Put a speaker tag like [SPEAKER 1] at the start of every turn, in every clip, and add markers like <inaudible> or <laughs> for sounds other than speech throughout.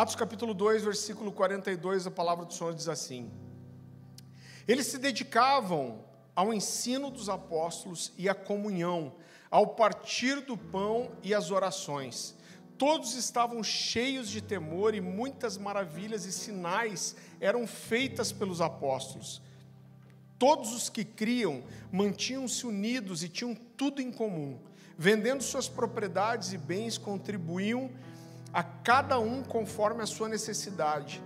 [SPEAKER 1] Atos capítulo 2, versículo 42, a palavra do Senhor diz assim: Eles se dedicavam ao ensino dos apóstolos e à comunhão, ao partir do pão e às orações. Todos estavam cheios de temor e muitas maravilhas e sinais eram feitas pelos apóstolos. Todos os que criam mantinham-se unidos e tinham tudo em comum. Vendendo suas propriedades e bens, contribuíam a cada um conforme a sua necessidade.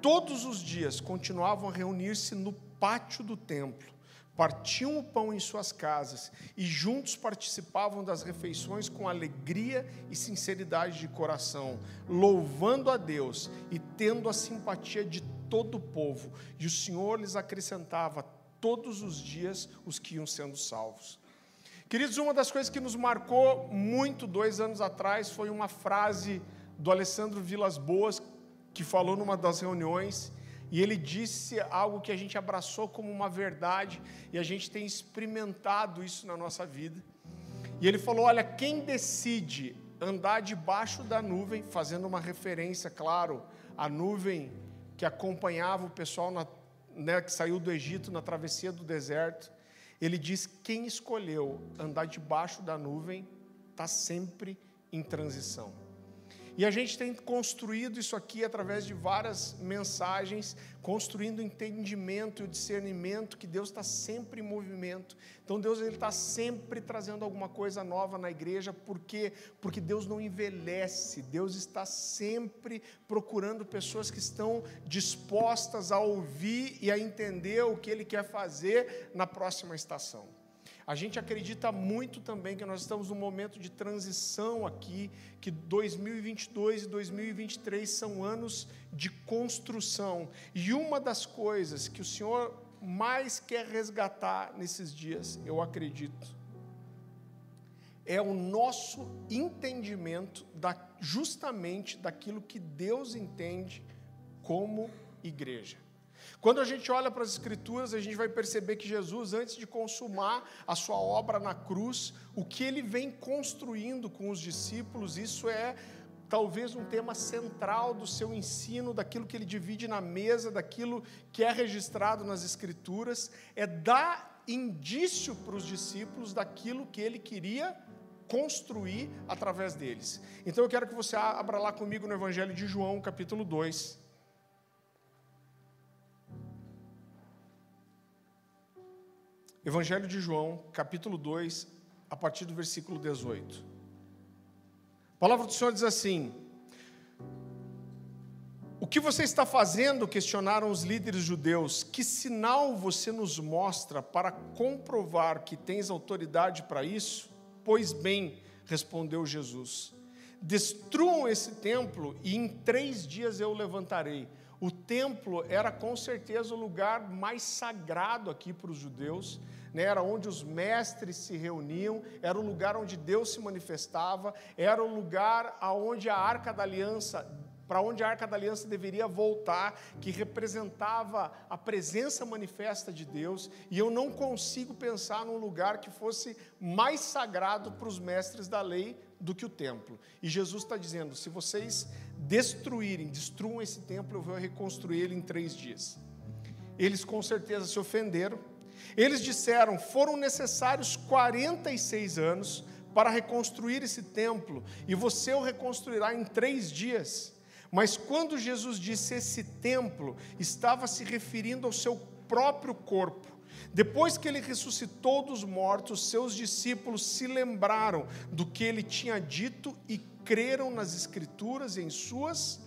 [SPEAKER 1] Todos os dias continuavam a reunir-se no pátio do templo partiam o pão em suas casas e juntos participavam das refeições com alegria e sinceridade de coração, louvando a Deus e tendo a simpatia de todo o povo. E o Senhor lhes acrescentava todos os dias os que iam sendo salvos. Queridos, uma das coisas que nos marcou muito dois anos atrás foi uma frase do Alessandro Vilas Boas, que falou numa das reuniões e ele disse algo que a gente abraçou como uma verdade e a gente tem experimentado isso na nossa vida. E ele falou: Olha, quem decide andar debaixo da nuvem, fazendo uma referência, claro, à nuvem que acompanhava o pessoal na, né, que saiu do Egito na travessia do deserto, ele diz: quem escolheu andar debaixo da nuvem está sempre em transição. E a gente tem construído isso aqui através de várias mensagens, construindo o entendimento e o discernimento que Deus está sempre em movimento. Então Deus ele está sempre trazendo alguma coisa nova na igreja, por quê? Porque Deus não envelhece, Deus está sempre procurando pessoas que estão dispostas a ouvir e a entender o que Ele quer fazer na próxima estação. A gente acredita muito também que nós estamos num momento de transição aqui, que 2022 e 2023 são anos de construção. E uma das coisas que o Senhor mais quer resgatar nesses dias, eu acredito, é o nosso entendimento da, justamente daquilo que Deus entende como igreja. Quando a gente olha para as Escrituras, a gente vai perceber que Jesus, antes de consumar a sua obra na cruz, o que ele vem construindo com os discípulos, isso é talvez um tema central do seu ensino, daquilo que ele divide na mesa, daquilo que é registrado nas Escrituras, é dar indício para os discípulos daquilo que ele queria construir através deles. Então eu quero que você abra lá comigo no Evangelho de João, capítulo 2. Evangelho de João, capítulo 2, a partir do versículo 18. A palavra do Senhor diz assim: O que você está fazendo? questionaram os líderes judeus. Que sinal você nos mostra para comprovar que tens autoridade para isso? Pois bem, respondeu Jesus: Destruam esse templo e em três dias eu o levantarei. O templo era com certeza o lugar mais sagrado aqui para os judeus, né? era onde os mestres se reuniam, era o lugar onde Deus se manifestava, era o lugar aonde a arca da aliança para onde a arca da aliança deveria voltar, que representava a presença manifesta de Deus, e eu não consigo pensar num lugar que fosse mais sagrado para os mestres da lei do que o templo. E Jesus está dizendo: se vocês destruírem, destruam esse templo, eu vou reconstruir ele em três dias. Eles com certeza se ofenderam. Eles disseram: foram necessários 46 anos para reconstruir esse templo, e você o reconstruirá em três dias. Mas quando Jesus disse esse templo, estava se referindo ao seu próprio corpo. Depois que ele ressuscitou dos mortos, seus discípulos se lembraram do que ele tinha dito e creram nas Escrituras e em suas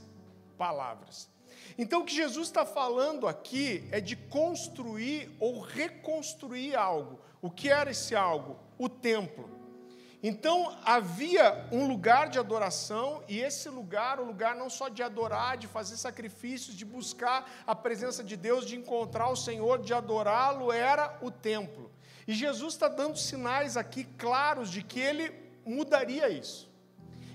[SPEAKER 1] palavras. Então, o que Jesus está falando aqui é de construir ou reconstruir algo. O que era esse algo? O templo. Então havia um lugar de adoração, e esse lugar, o lugar não só de adorar, de fazer sacrifícios, de buscar a presença de Deus, de encontrar o Senhor, de adorá-lo, era o templo. E Jesus está dando sinais aqui claros de que ele mudaria isso.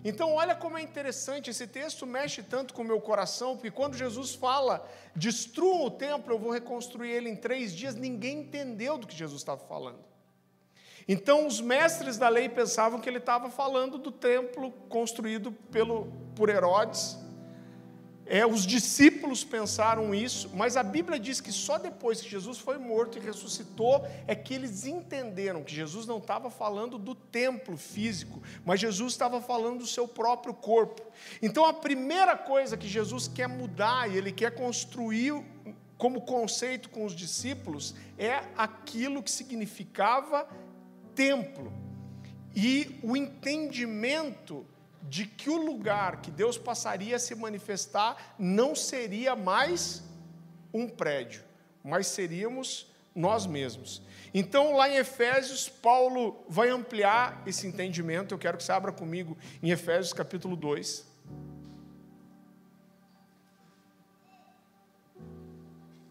[SPEAKER 1] Então, olha como é interessante, esse texto mexe tanto com o meu coração, porque quando Jesus fala, destruam o templo, eu vou reconstruir ele em três dias, ninguém entendeu do que Jesus estava falando. Então, os mestres da lei pensavam que ele estava falando do templo construído pelo, por Herodes, é, os discípulos pensaram isso, mas a Bíblia diz que só depois que Jesus foi morto e ressuscitou é que eles entenderam que Jesus não estava falando do templo físico, mas Jesus estava falando do seu próprio corpo. Então a primeira coisa que Jesus quer mudar e ele quer construir como conceito com os discípulos é aquilo que significava templo e o entendimento de que o lugar que Deus passaria a se manifestar não seria mais um prédio, mas seríamos nós mesmos. Então, lá em Efésios, Paulo vai ampliar esse entendimento. Eu quero que você abra comigo em Efésios capítulo 2.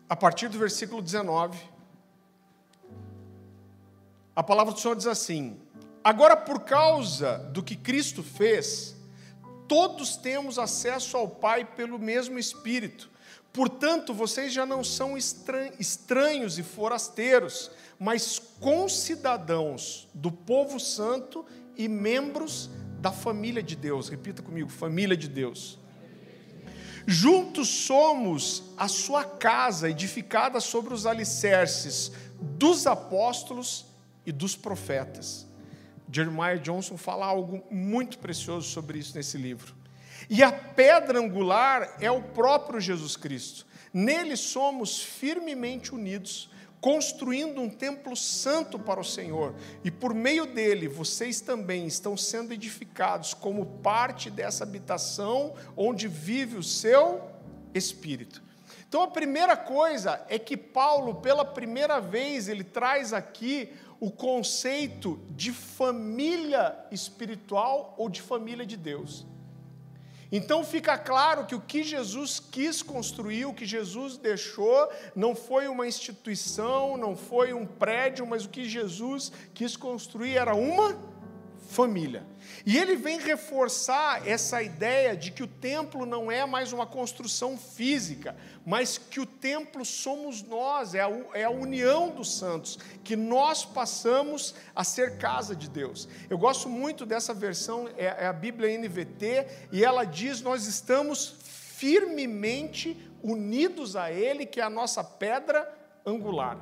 [SPEAKER 1] A partir do versículo 19, a palavra do Senhor diz assim: Agora, por causa do que Cristo fez, todos temos acesso ao Pai pelo mesmo Espírito. Portanto, vocês já não são estranhos e forasteiros, mas concidadãos do povo santo e membros da família de Deus. Repita comigo: família de Deus. Juntos somos a sua casa, edificada sobre os alicerces dos apóstolos e dos profetas. Jeremiah Johnson fala algo muito precioso sobre isso nesse livro. E a pedra angular é o próprio Jesus Cristo. Nele somos firmemente unidos, construindo um templo santo para o Senhor, e por meio dele vocês também estão sendo edificados como parte dessa habitação onde vive o seu espírito. Então a primeira coisa é que Paulo, pela primeira vez, ele traz aqui o conceito de família espiritual ou de família de Deus. Então fica claro que o que Jesus quis construir, o que Jesus deixou, não foi uma instituição, não foi um prédio, mas o que Jesus quis construir era uma família. E ele vem reforçar essa ideia de que o templo não é mais uma construção física, mas que o templo somos nós, é a, é a união dos santos, que nós passamos a ser casa de Deus. Eu gosto muito dessa versão, é, é a Bíblia NVT, e ela diz: Nós estamos firmemente unidos a Ele, que é a nossa pedra angular.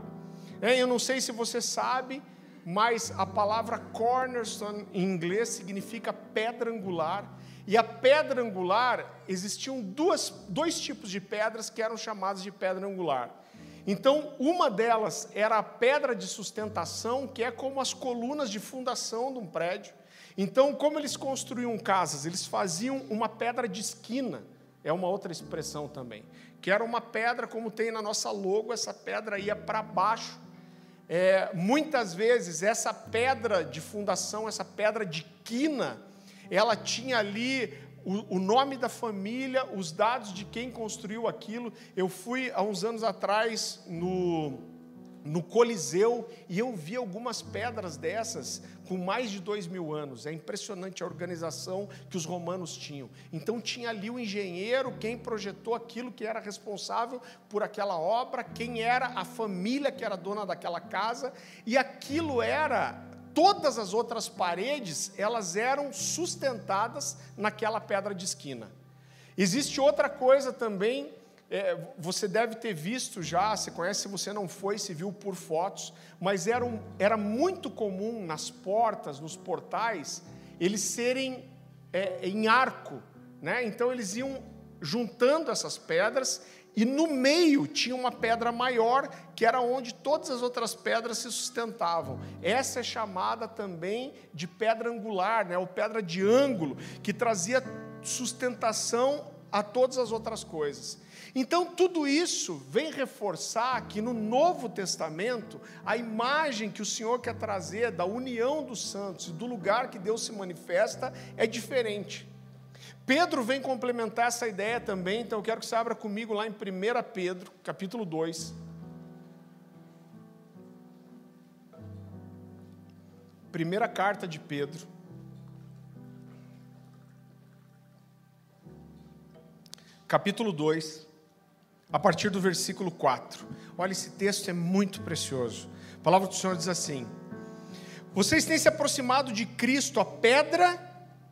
[SPEAKER 1] É, eu não sei se você sabe, mas a palavra cornerstone em inglês significa pedra angular. E a pedra angular, existiam duas, dois tipos de pedras que eram chamadas de pedra angular. Então, uma delas era a pedra de sustentação, que é como as colunas de fundação de um prédio. Então, como eles construíam casas? Eles faziam uma pedra de esquina, é uma outra expressão também, que era uma pedra, como tem na nossa logo, essa pedra ia para baixo é, muitas vezes essa pedra de fundação, essa pedra de quina, ela tinha ali o, o, nome da família, os dados de quem construiu aquilo. Eu fui há uns anos atrás no no Coliseu e eu vi algumas pedras dessas com mais de dois mil anos. É impressionante a organização que os romanos tinham. Então tinha ali o engenheiro, quem projetou aquilo que era responsável por aquela obra, quem era a família que era dona daquela casa, e aquilo era todas as outras paredes, elas eram sustentadas naquela pedra de esquina. Existe outra coisa também é, você deve ter visto já, você conhece, se você não foi, se viu por fotos, mas era, um, era muito comum nas portas, nos portais, eles serem é, em arco, né? então eles iam juntando essas pedras e no meio tinha uma pedra maior, que era onde todas as outras pedras se sustentavam. Essa é chamada também de pedra angular, né? ou pedra de ângulo, que trazia sustentação a todas as outras coisas. Então, tudo isso vem reforçar que no Novo Testamento, a imagem que o Senhor quer trazer da união dos santos e do lugar que Deus se manifesta é diferente. Pedro vem complementar essa ideia também, então eu quero que você abra comigo lá em 1 Pedro, capítulo 2. Primeira carta de Pedro. Capítulo 2 a partir do versículo 4. Olha, esse texto é muito precioso. A palavra do Senhor diz assim: Vocês têm se aproximado de Cristo, a pedra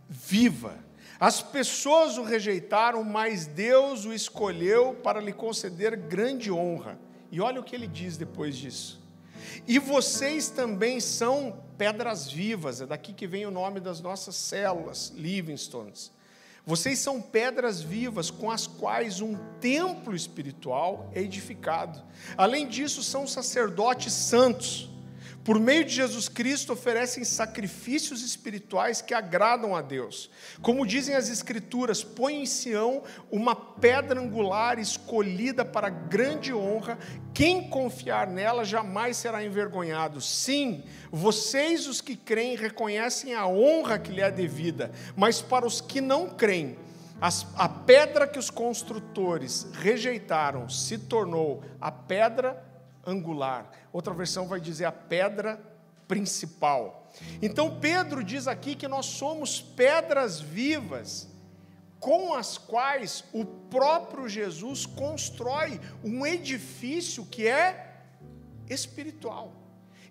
[SPEAKER 1] viva, As pessoas o rejeitaram, mas Deus o escolheu para lhe conceder grande honra. E olha o que ele diz depois disso. E vocês também são pedras vivas, é daqui que vem o nome das nossas células, Livingstones. Vocês são pedras vivas com as quais um templo espiritual é edificado. Além disso, são sacerdotes santos por meio de Jesus Cristo, oferecem sacrifícios espirituais que agradam a Deus. Como dizem as Escrituras, põe em Sião uma pedra angular escolhida para grande honra, quem confiar nela jamais será envergonhado. Sim, vocês, os que creem, reconhecem a honra que lhe é devida, mas para os que não creem, a pedra que os construtores rejeitaram se tornou a pedra angular. Outra versão vai dizer a pedra principal. Então Pedro diz aqui que nós somos pedras vivas com as quais o próprio Jesus constrói um edifício que é espiritual.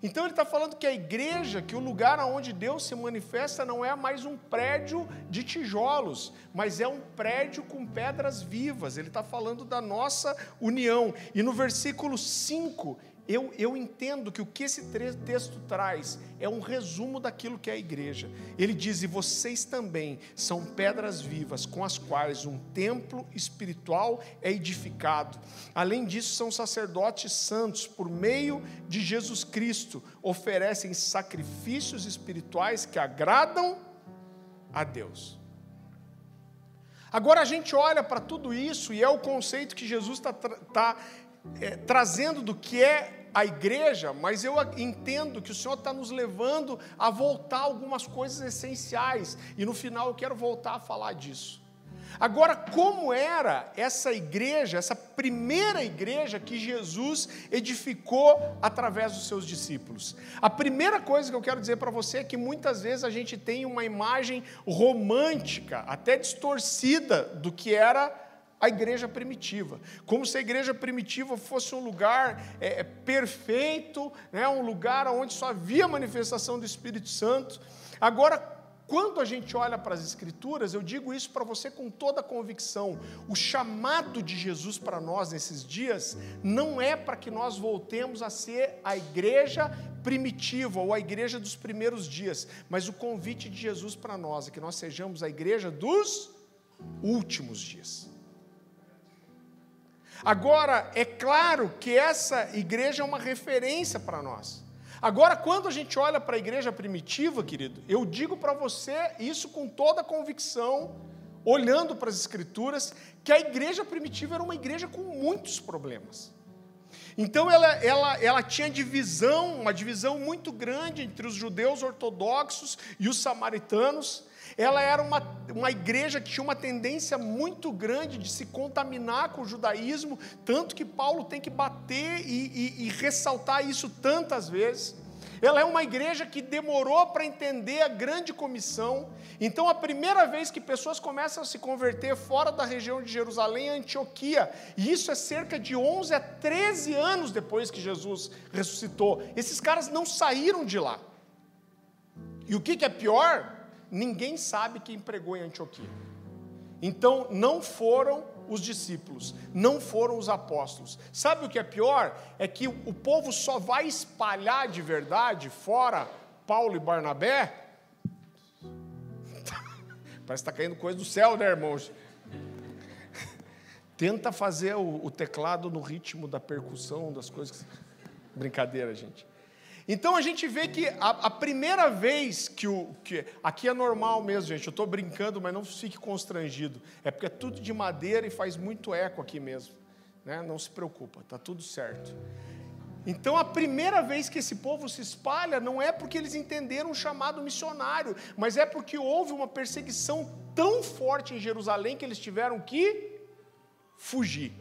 [SPEAKER 1] Então ele está falando que a igreja, que o lugar onde Deus se manifesta não é mais um prédio de tijolos, mas é um prédio com pedras vivas. Ele está falando da nossa união. E no versículo 5, eu, eu entendo que o que esse texto traz é um resumo daquilo que é a igreja. Ele diz: E vocês também são pedras vivas com as quais um templo espiritual é edificado. Além disso, são sacerdotes santos, por meio de Jesus Cristo, oferecem sacrifícios espirituais que agradam a Deus. Agora a gente olha para tudo isso e é o conceito que Jesus está tá, é, trazendo do que é a igreja, mas eu entendo que o Senhor está nos levando a voltar algumas coisas essenciais, e no final eu quero voltar a falar disso. Agora, como era essa igreja, essa primeira igreja que Jesus edificou através dos seus discípulos? A primeira coisa que eu quero dizer para você é que muitas vezes a gente tem uma imagem romântica, até distorcida, do que era a igreja primitiva, como se a igreja primitiva fosse um lugar é, é, perfeito, né, um lugar onde só havia manifestação do Espírito Santo. Agora, quando a gente olha para as Escrituras, eu digo isso para você com toda a convicção: o chamado de Jesus para nós nesses dias não é para que nós voltemos a ser a igreja primitiva ou a igreja dos primeiros dias, mas o convite de Jesus para nós é que nós sejamos a igreja dos últimos dias. Agora, é claro que essa igreja é uma referência para nós. Agora, quando a gente olha para a igreja primitiva, querido, eu digo para você isso com toda a convicção, olhando para as Escrituras, que a igreja primitiva era uma igreja com muitos problemas. Então ela, ela, ela tinha divisão, uma divisão muito grande entre os judeus ortodoxos e os samaritanos. Ela era uma, uma igreja que tinha uma tendência muito grande de se contaminar com o judaísmo, tanto que Paulo tem que bater e, e, e ressaltar isso tantas vezes. Ela é uma igreja que demorou para entender a grande comissão. Então, a primeira vez que pessoas começam a se converter fora da região de Jerusalém é Antioquia. E isso é cerca de 11 a 13 anos depois que Jesus ressuscitou. Esses caras não saíram de lá. E o que é pior? Ninguém sabe quem pregou em Antioquia. Então, não foram os discípulos, não foram os apóstolos. Sabe o que é pior? É que o povo só vai espalhar de verdade, fora Paulo e Barnabé. <laughs> Parece que está caindo coisa do céu, né, irmãos? Tenta fazer o, o teclado no ritmo da percussão, das coisas. Brincadeira, gente. Então a gente vê que a, a primeira vez que o. Que, aqui é normal mesmo, gente. Eu estou brincando, mas não fique constrangido. É porque é tudo de madeira e faz muito eco aqui mesmo. Né? Não se preocupa, está tudo certo. Então, a primeira vez que esse povo se espalha não é porque eles entenderam o chamado missionário, mas é porque houve uma perseguição tão forte em Jerusalém que eles tiveram que fugir.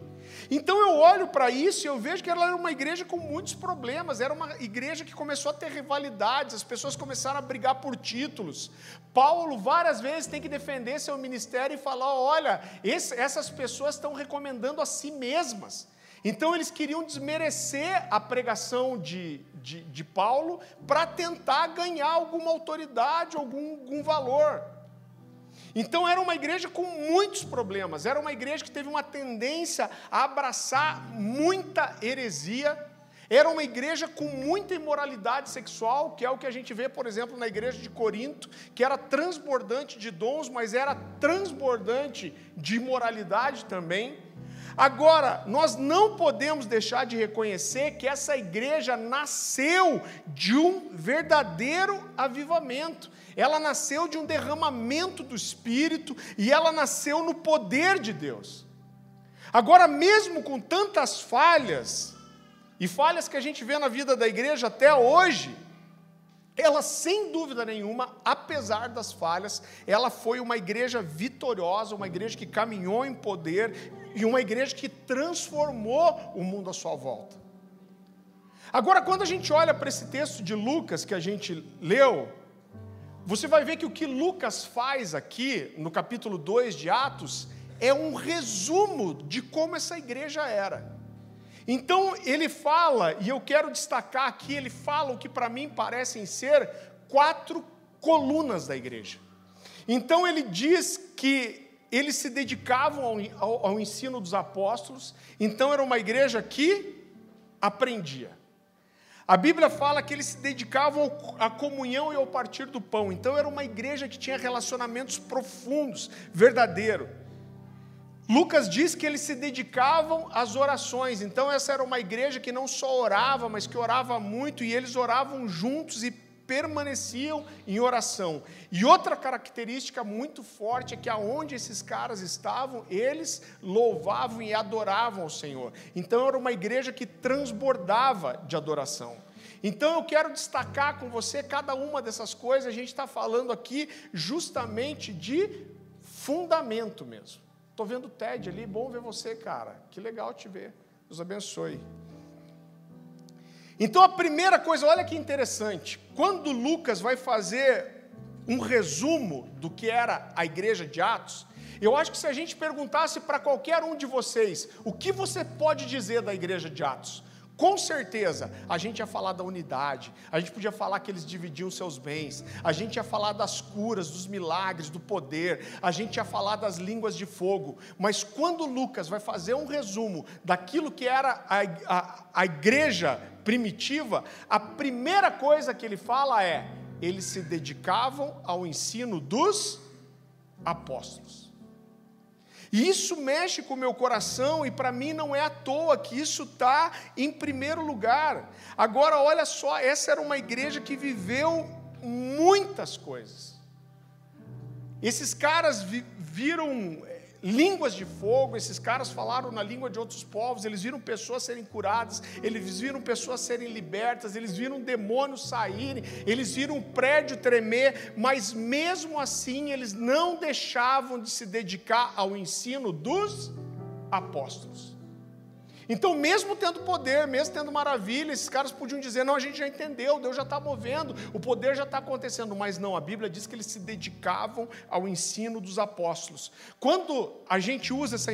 [SPEAKER 1] Então eu olho para isso e eu vejo que ela era uma igreja com muitos problemas, era uma igreja que começou a ter rivalidades, as pessoas começaram a brigar por títulos. Paulo várias vezes tem que defender seu ministério e falar: olha, esse, essas pessoas estão recomendando a si mesmas. Então eles queriam desmerecer a pregação de, de, de Paulo para tentar ganhar alguma autoridade, algum, algum valor. Então era uma igreja com muitos problemas, era uma igreja que teve uma tendência a abraçar muita heresia, era uma igreja com muita imoralidade sexual, que é o que a gente vê, por exemplo, na igreja de Corinto, que era transbordante de dons, mas era transbordante de imoralidade também. Agora, nós não podemos deixar de reconhecer que essa igreja nasceu de um verdadeiro avivamento. Ela nasceu de um derramamento do Espírito e ela nasceu no poder de Deus. Agora, mesmo com tantas falhas, e falhas que a gente vê na vida da igreja até hoje, ela sem dúvida nenhuma, apesar das falhas, ela foi uma igreja vitoriosa, uma igreja que caminhou em poder e uma igreja que transformou o mundo à sua volta. Agora, quando a gente olha para esse texto de Lucas que a gente leu, você vai ver que o que Lucas faz aqui, no capítulo 2 de Atos, é um resumo de como essa igreja era. Então ele fala, e eu quero destacar aqui, ele fala o que para mim parecem ser quatro colunas da igreja. Então ele diz que eles se dedicavam ao, ao, ao ensino dos apóstolos, então era uma igreja que aprendia. A Bíblia fala que eles se dedicavam à comunhão e ao partir do pão, então era uma igreja que tinha relacionamentos profundos, verdadeiros. Lucas diz que eles se dedicavam às orações, então essa era uma igreja que não só orava, mas que orava muito, e eles oravam juntos e permaneciam em oração. E outra característica muito forte é que aonde esses caras estavam, eles louvavam e adoravam ao Senhor. Então era uma igreja que transbordava de adoração. Então eu quero destacar com você cada uma dessas coisas, a gente está falando aqui justamente de fundamento mesmo. Estou vendo o Ted ali, bom ver você, cara. Que legal te ver. Deus abençoe. Então a primeira coisa, olha que interessante. Quando Lucas vai fazer um resumo do que era a igreja de Atos, eu acho que se a gente perguntasse para qualquer um de vocês, o que você pode dizer da igreja de Atos? Com certeza, a gente ia falar da unidade, a gente podia falar que eles dividiam seus bens, a gente ia falar das curas, dos milagres, do poder, a gente ia falar das línguas de fogo. Mas quando Lucas vai fazer um resumo daquilo que era a, a, a igreja primitiva, a primeira coisa que ele fala é: eles se dedicavam ao ensino dos apóstolos. E isso mexe com o meu coração, e para mim não é à toa que isso está em primeiro lugar. Agora, olha só, essa era uma igreja que viveu muitas coisas. Esses caras vi, viram línguas de fogo, esses caras falaram na língua de outros povos, eles viram pessoas serem curadas, eles viram pessoas serem libertas, eles viram demônios saírem, eles viram um prédio tremer, mas mesmo assim eles não deixavam de se dedicar ao ensino dos apóstolos. Então, mesmo tendo poder, mesmo tendo maravilha, esses caras podiam dizer: não, a gente já entendeu, Deus já está movendo, o poder já está acontecendo. Mas não, a Bíblia diz que eles se dedicavam ao ensino dos apóstolos. Quando a gente usa essa,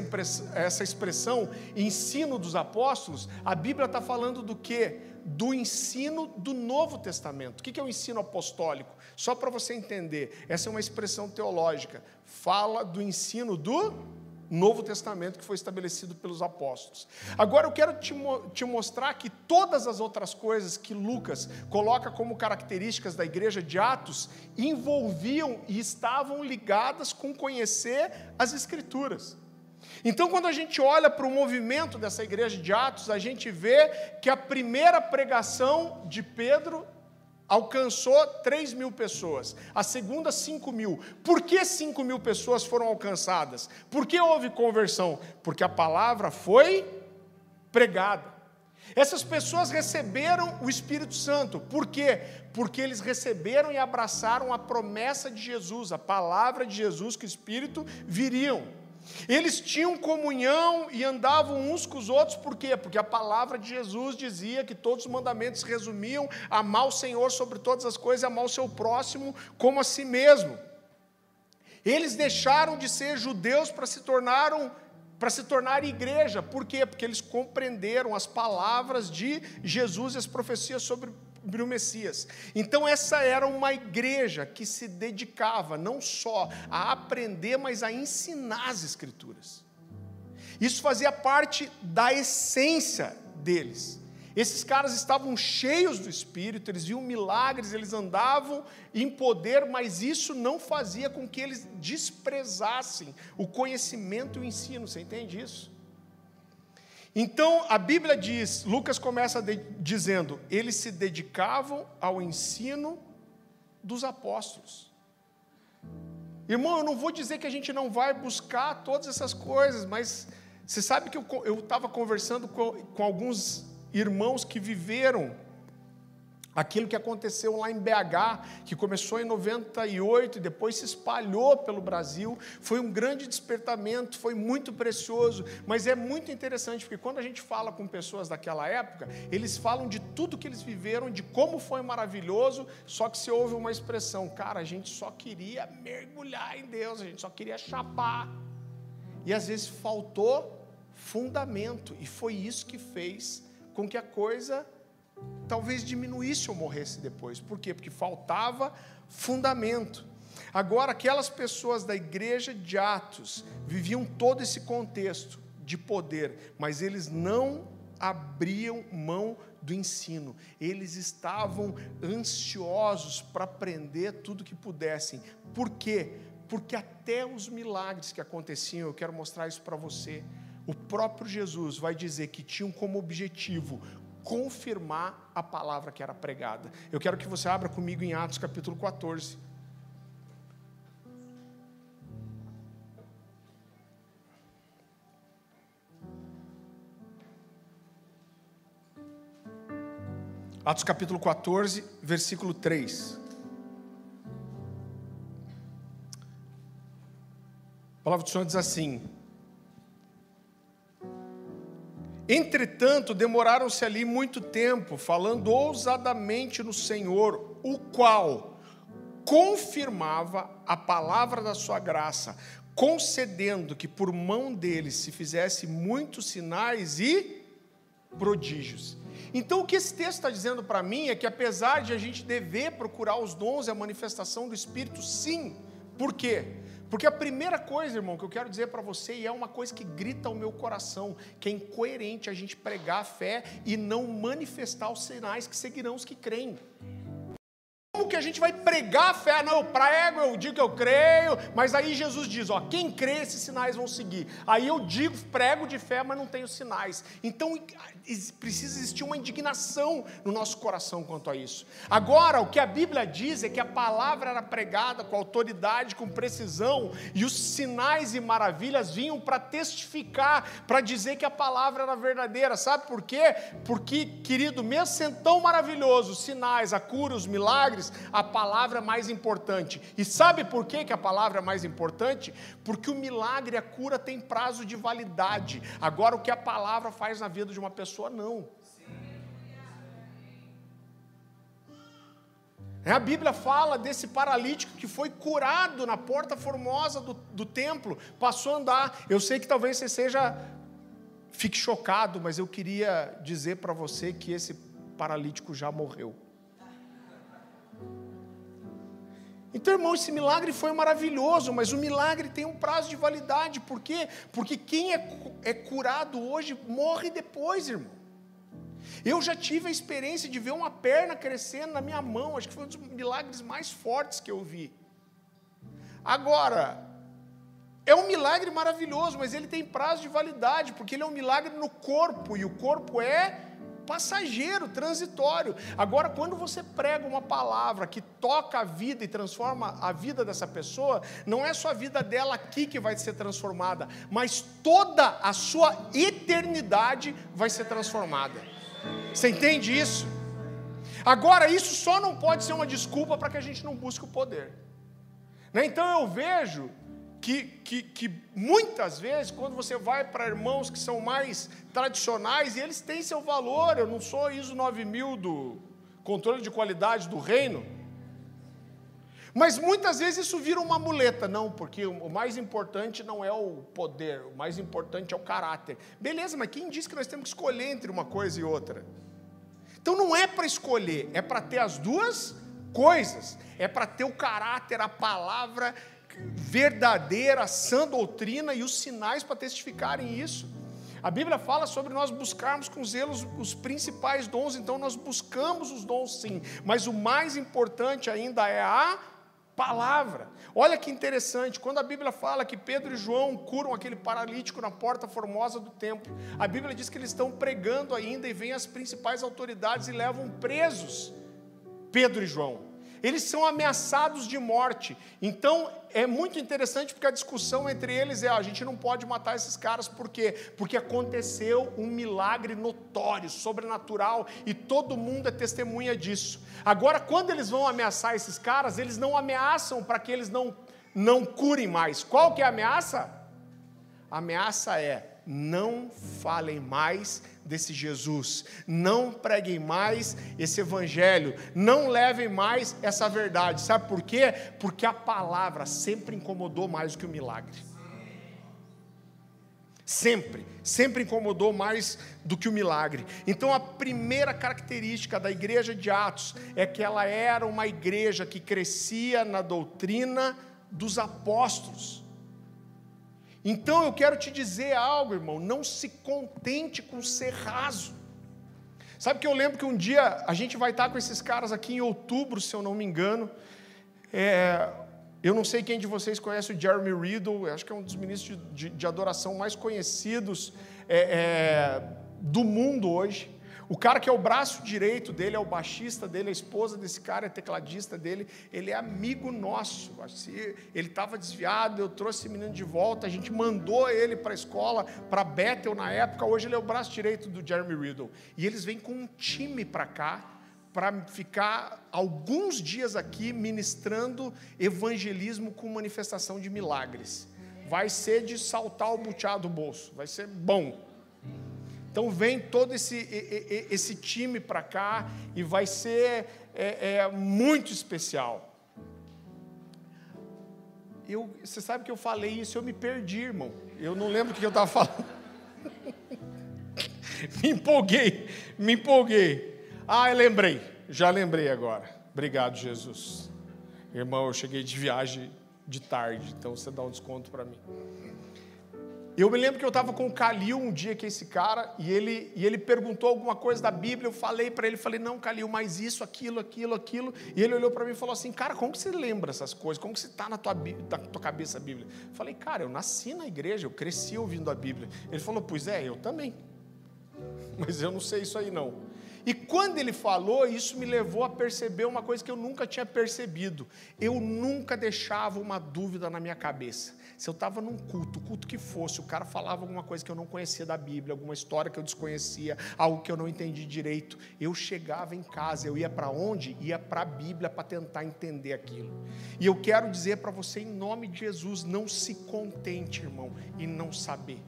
[SPEAKER 1] essa expressão, ensino dos apóstolos, a Bíblia está falando do quê? Do ensino do Novo Testamento. O que é o ensino apostólico? Só para você entender, essa é uma expressão teológica. Fala do ensino do Novo Testamento que foi estabelecido pelos apóstolos. Agora eu quero te, te, mostrar que todas as outras coisas que Lucas coloca como características da igreja de Atos envolviam e estavam ligadas com conhecer as Escrituras. Então, quando a gente olha para o movimento dessa igreja de Atos, a gente vê que a primeira pregação de Pedro alcançou 3 mil pessoas, a segunda 5 mil. Por que 5 mil pessoas foram alcançadas? Por que houve conversão? Porque a palavra foi pregada. Essas pessoas receberam o Espírito Santo, por quê? Porque eles receberam e abraçaram a promessa de Jesus, a palavra de Jesus que o Espírito viriam. Eles tinham comunhão e andavam uns com os outros, por quê? Porque a palavra de Jesus dizia que todos os mandamentos resumiam amar o Senhor sobre todas as coisas amar o seu próximo como a si mesmo. Eles deixaram de ser judeus para se tornaram para se tornar igreja. Por quê? Porque eles compreenderam as palavras de Jesus e as profecias sobre o Messias. Então, essa era uma igreja que se dedicava não só a aprender, mas a ensinar as Escrituras. Isso fazia parte da essência deles. Esses caras estavam cheios do Espírito, eles viam milagres, eles andavam em poder, mas isso não fazia com que eles desprezassem o conhecimento e o ensino. Você entende isso? Então a Bíblia diz, Lucas começa de, dizendo, eles se dedicavam ao ensino dos apóstolos. Irmão, eu não vou dizer que a gente não vai buscar todas essas coisas, mas você sabe que eu estava conversando com, com alguns irmãos que viveram aquilo que aconteceu lá em BH, que começou em 98 e depois se espalhou pelo Brasil, foi um grande despertamento, foi muito precioso, mas é muito interessante porque quando a gente fala com pessoas daquela época, eles falam de tudo que eles viveram, de como foi maravilhoso, só que se ouve uma expressão, cara, a gente só queria mergulhar em Deus, a gente só queria chapar. E às vezes faltou fundamento, e foi isso que fez com que a coisa talvez diminuísse ou morresse depois. Por quê? Porque faltava fundamento. Agora, aquelas pessoas da igreja de Atos viviam todo esse contexto de poder, mas eles não abriam mão do ensino. Eles estavam ansiosos para aprender tudo que pudessem. Por quê? Porque até os milagres que aconteciam, eu quero mostrar isso para você o próprio Jesus vai dizer que tinham como objetivo confirmar a palavra que era pregada. Eu quero que você abra comigo em Atos capítulo 14. Atos capítulo 14, versículo 3. A palavra do Senhor diz assim: Entretanto, demoraram-se ali muito tempo, falando ousadamente no Senhor, o qual confirmava a palavra da sua graça, concedendo que por mão deles se fizesse muitos sinais e prodígios. Então, o que esse texto está dizendo para mim é que, apesar de a gente dever procurar os dons e a manifestação do Espírito, sim. Por quê? Porque a primeira coisa, irmão, que eu quero dizer para você, e é uma coisa que grita ao meu coração, que é incoerente a gente pregar a fé e não manifestar os sinais que seguirão os que creem. Como que a gente vai pregar a fé? Não, eu prego, eu digo que eu creio, mas aí Jesus diz: ó, quem crê, esses sinais vão seguir. Aí eu digo, prego de fé, mas não tenho sinais. Então precisa existir uma indignação no nosso coração quanto a isso. Agora, o que a Bíblia diz é que a palavra era pregada com autoridade, com precisão, e os sinais e maravilhas vinham para testificar, para dizer que a palavra era verdadeira. Sabe por quê? Porque, querido, mesmo sendo tão maravilhoso, os sinais, a cura, os milagres, a palavra mais importante. E sabe por quê que a palavra é mais importante? Porque o milagre, a cura tem prazo de validade. Agora, o que a palavra faz na vida de uma pessoa pessoa não. É, a Bíblia fala desse paralítico que foi curado na porta formosa do, do templo, passou a andar. Eu sei que talvez você seja, fique chocado, mas eu queria dizer para você que esse paralítico já morreu. Então, irmão, esse milagre foi maravilhoso, mas o milagre tem um prazo de validade. Por quê? Porque quem é, é curado hoje morre depois, irmão. Eu já tive a experiência de ver uma perna crescendo na minha mão, acho que foi um dos milagres mais fortes que eu vi. Agora, é um milagre maravilhoso, mas ele tem prazo de validade, porque ele é um milagre no corpo, e o corpo é passageiro, transitório. Agora, quando você prega uma palavra que toca a vida e transforma a vida dessa pessoa, não é só a vida dela aqui que vai ser transformada, mas toda a sua eternidade vai ser transformada. Você entende isso? Agora, isso só não pode ser uma desculpa para que a gente não busque o poder. Né? Então eu vejo que, que, que muitas vezes, quando você vai para irmãos que são mais tradicionais, e eles têm seu valor, eu não sou ISO 9000 do controle de qualidade do reino, mas muitas vezes isso vira uma muleta, não, porque o mais importante não é o poder, o mais importante é o caráter. Beleza, mas quem disse que nós temos que escolher entre uma coisa e outra? Então não é para escolher, é para ter as duas coisas. É para ter o caráter, a palavra verdadeira, sã doutrina e os sinais para testificarem isso. A Bíblia fala sobre nós buscarmos com zelo os, principais dons, então nós buscamos os dons sim, mas o mais importante ainda é a palavra. Olha que interessante, quando a Bíblia fala que Pedro e João curam aquele paralítico na porta formosa do templo, a Bíblia diz que eles estão pregando ainda e vêm as principais autoridades e levam presos Pedro e João eles são ameaçados de morte. Então é muito interessante porque a discussão entre eles é: a gente não pode matar esses caras, por quê? Porque aconteceu um milagre notório, sobrenatural, e todo mundo é testemunha disso. Agora, quando eles vão ameaçar esses caras, eles não ameaçam para que eles não, não curem mais. Qual que é a ameaça? A ameaça é: não falem mais desse Jesus, não preguem mais esse evangelho, não levem mais essa verdade. Sabe por quê? Porque a palavra sempre incomodou mais do que o milagre. Sempre, sempre incomodou mais do que o milagre. Então, a primeira característica da igreja de Atos é que ela era uma igreja que crescia na doutrina dos apóstolos. Então eu quero te dizer algo, irmão, não se contente com ser raso. Sabe que eu lembro que um dia a gente vai estar com esses caras aqui em outubro, se eu não me engano. É, eu não sei quem de vocês conhece o Jeremy Riddle, acho que é um dos ministros de, de, de adoração mais conhecidos é, é, do mundo hoje. O cara que é o braço direito dele, é o baixista dele, a esposa desse cara é tecladista dele, ele é amigo nosso. Ele estava desviado, eu trouxe esse menino de volta, a gente mandou ele para a escola, para Bethel na época, hoje ele é o braço direito do Jeremy Riddle. E eles vêm com um time para cá, para ficar alguns dias aqui ministrando evangelismo com manifestação de milagres. Vai ser de saltar o butiá do bolso, vai ser bom. Então vem todo esse, esse time para cá e vai ser é, é, muito especial. Eu, você sabe que eu falei isso, eu me perdi, irmão. Eu não lembro o que eu estava falando. <laughs> me empolguei, me empolguei. Ah, eu lembrei, já lembrei agora. Obrigado, Jesus. Irmão, eu cheguei de viagem de tarde, então você dá um desconto para mim. Eu me lembro que eu estava com o Calil um dia, que é esse cara, e ele, e ele perguntou alguma coisa da Bíblia. Eu falei para ele, falei, não, Calil, mas isso, aquilo, aquilo, aquilo. E ele olhou para mim e falou assim: Cara, como que você lembra essas coisas? Como que você está na tua, na tua cabeça a Bíblia? Eu falei, cara, eu nasci na igreja, eu cresci ouvindo a Bíblia. Ele falou, pois é, eu também. <laughs> Mas eu não sei isso aí não. E quando ele falou, isso me levou a perceber uma coisa que eu nunca tinha percebido. Eu nunca deixava uma dúvida na minha cabeça. Se eu estava num culto, culto que fosse, o cara falava alguma coisa que eu não conhecia da Bíblia, alguma história que eu desconhecia, algo que eu não entendi direito, eu chegava em casa, eu ia para onde? Ia para a Bíblia para tentar entender aquilo. E eu quero dizer para você, em nome de Jesus, não se contente, irmão, em não saber.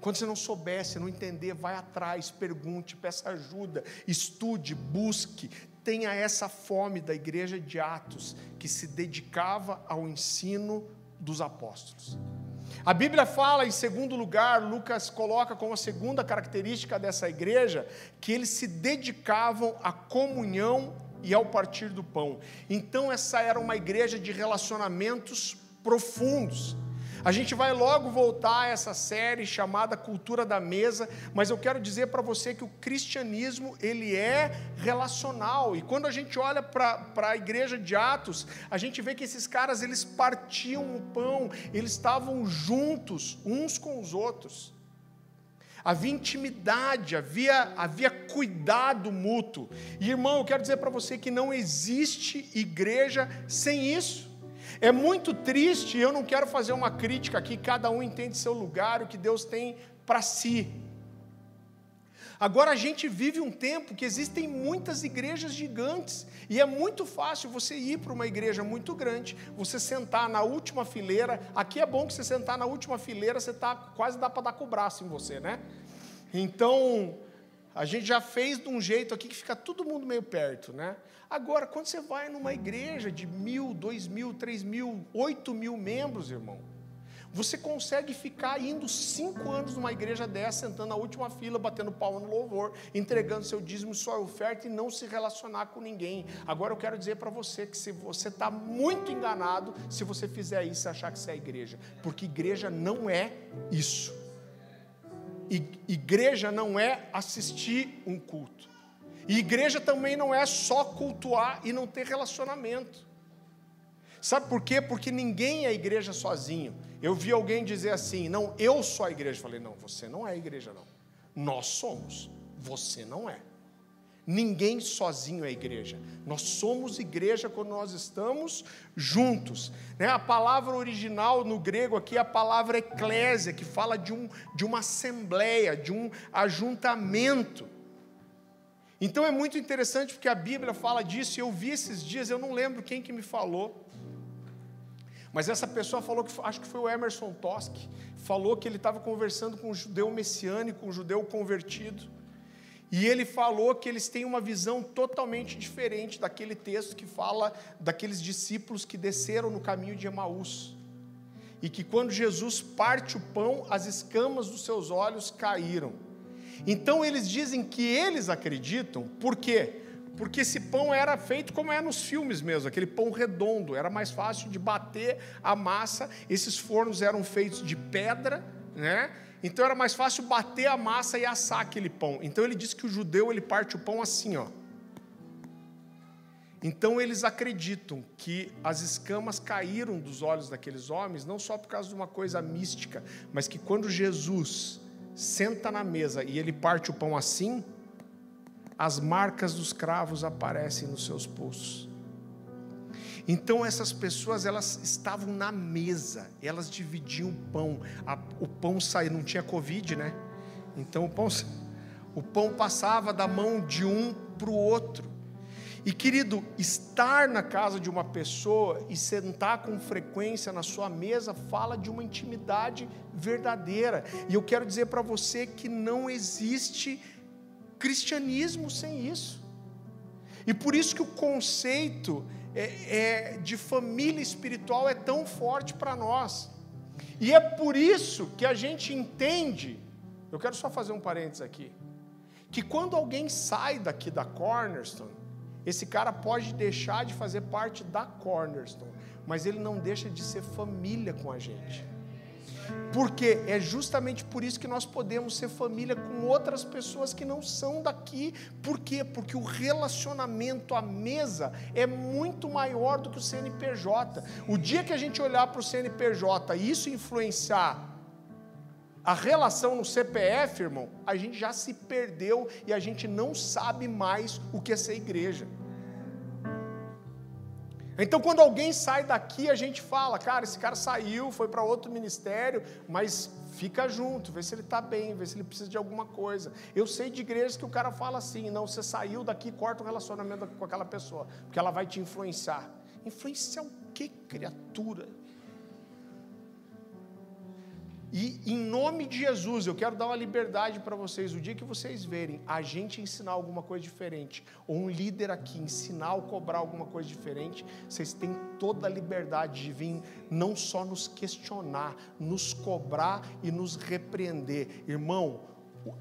[SPEAKER 1] Quando você não souber, se não entender, vai atrás, pergunte, peça ajuda, estude, busque, tenha essa fome da igreja de Atos, que se dedicava ao ensino dos apóstolos. A Bíblia fala, em segundo lugar, Lucas coloca como a segunda característica dessa igreja, que eles se dedicavam à comunhão e ao partir do pão. Então, essa era uma igreja de relacionamentos profundos. A gente vai logo voltar a essa série chamada Cultura da Mesa, mas eu quero dizer para você que o cristianismo ele é relacional. E quando a gente olha para a igreja de Atos, a gente vê que esses caras eles partiam o pão, eles estavam juntos uns com os outros. Havia intimidade, havia, havia cuidado mútuo. E irmão, eu quero dizer para você que não existe igreja sem isso. É muito triste, eu não quero fazer uma crítica aqui, cada um entende seu lugar, o que Deus tem para si. Agora a gente vive um tempo que existem muitas igrejas gigantes, e é muito fácil você ir para uma igreja muito grande, você sentar na última fileira. Aqui é bom que você sentar na última fileira, você tá quase dá para dar com o braço em você, né? Então, a gente já fez de um jeito aqui que fica todo mundo meio perto, né? Agora, quando você vai numa igreja de mil, dois mil, três mil, oito mil membros, irmão, Você consegue ficar indo cinco anos numa igreja dessa, sentando na última fila, batendo palma no louvor, entregando seu dízimo sua oferta e não se relacionar com ninguém. Agora eu quero dizer para você que se você está muito enganado se você fizer isso e achar que isso é igreja, porque igreja não é isso. Igreja não é assistir um culto. E igreja também não é só cultuar e não ter relacionamento. Sabe por quê? Porque ninguém é igreja sozinho. Eu vi alguém dizer assim: não, eu sou a igreja. Eu falei: não, você não é a igreja, não. Nós somos, você não é. Ninguém sozinho é igreja. Nós somos igreja quando nós estamos juntos. Né? A palavra original no grego aqui é a palavra eclésia, que fala de, um, de uma assembleia, de um ajuntamento. Então é muito interessante porque a Bíblia fala disso, e eu vi esses dias, eu não lembro quem que me falou. Mas essa pessoa falou que acho que foi o Emerson Toski, falou que ele estava conversando com um judeu messiânico, um judeu convertido. E ele falou que eles têm uma visão totalmente diferente daquele texto que fala daqueles discípulos que desceram no caminho de Emaús. E que quando Jesus parte o pão, as escamas dos seus olhos caíram. Então eles dizem que eles acreditam, por quê? porque esse pão era feito como é nos filmes mesmo, aquele pão redondo, era mais fácil de bater a massa. Esses fornos eram feitos de pedra, né? Então era mais fácil bater a massa e assar aquele pão. Então ele diz que o judeu ele parte o pão assim, ó. Então eles acreditam que as escamas caíram dos olhos daqueles homens, não só por causa de uma coisa mística, mas que quando Jesus senta na mesa e ele parte o pão assim, as marcas dos cravos aparecem nos seus pulsos. Então essas pessoas elas estavam na mesa, elas dividiam o pão. A, o pão saía, não tinha covid, né? Então o pão, o pão passava da mão de um para o outro. E querido, estar na casa de uma pessoa e sentar com frequência na sua mesa fala de uma intimidade verdadeira. E eu quero dizer para você que não existe cristianismo sem isso. E por isso que o conceito é, é, de família espiritual é tão forte para nós. E é por isso que a gente entende, eu quero só fazer um parênteses aqui, que quando alguém sai daqui da Cornerstone, esse cara pode deixar de fazer parte da Cornerstone, mas ele não deixa de ser família com a gente. Porque é justamente por isso que nós podemos ser família com outras pessoas que não são daqui. Por quê? Porque o relacionamento à mesa é muito maior do que o CNPJ. O dia que a gente olhar para o CNPJ e isso influenciar a relação no CPF, irmão, a gente já se perdeu e a gente não sabe mais o que é ser igreja. Então, quando alguém sai daqui, a gente fala, cara, esse cara saiu, foi para outro ministério, mas fica junto, vê se ele está bem, vê se ele precisa de alguma coisa. Eu sei de igrejas que o cara fala assim: não, você saiu daqui, corta o relacionamento com aquela pessoa, porque ela vai te influenciar. Influenciar o que, criatura? E em nome de Jesus, eu quero dar uma liberdade para vocês. O dia que vocês verem a gente ensinar alguma coisa diferente, ou um líder aqui ensinar ou cobrar alguma coisa diferente, vocês têm toda a liberdade de vir não só nos questionar, nos cobrar e nos repreender. Irmão,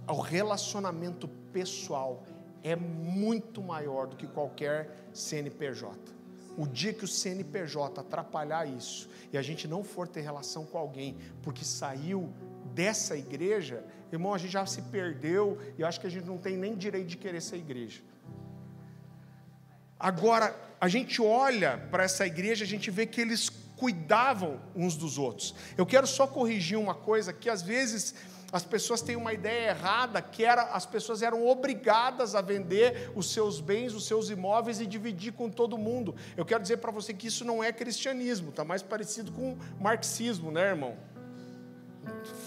[SPEAKER 1] o relacionamento pessoal é muito maior do que qualquer CNPJ. O dia que o CNPJ atrapalhar isso e a gente não for ter relação com alguém porque saiu dessa igreja, irmão, a gente já se perdeu e eu acho que a gente não tem nem direito de querer ser igreja. Agora, a gente olha para essa igreja, a gente vê que eles cuidavam uns dos outros. Eu quero só corrigir uma coisa que às vezes as pessoas têm uma ideia errada que era, as pessoas eram obrigadas a vender os seus bens, os seus imóveis e dividir com todo mundo. Eu quero dizer para você que isso não é cristianismo, está mais parecido com marxismo, né, irmão?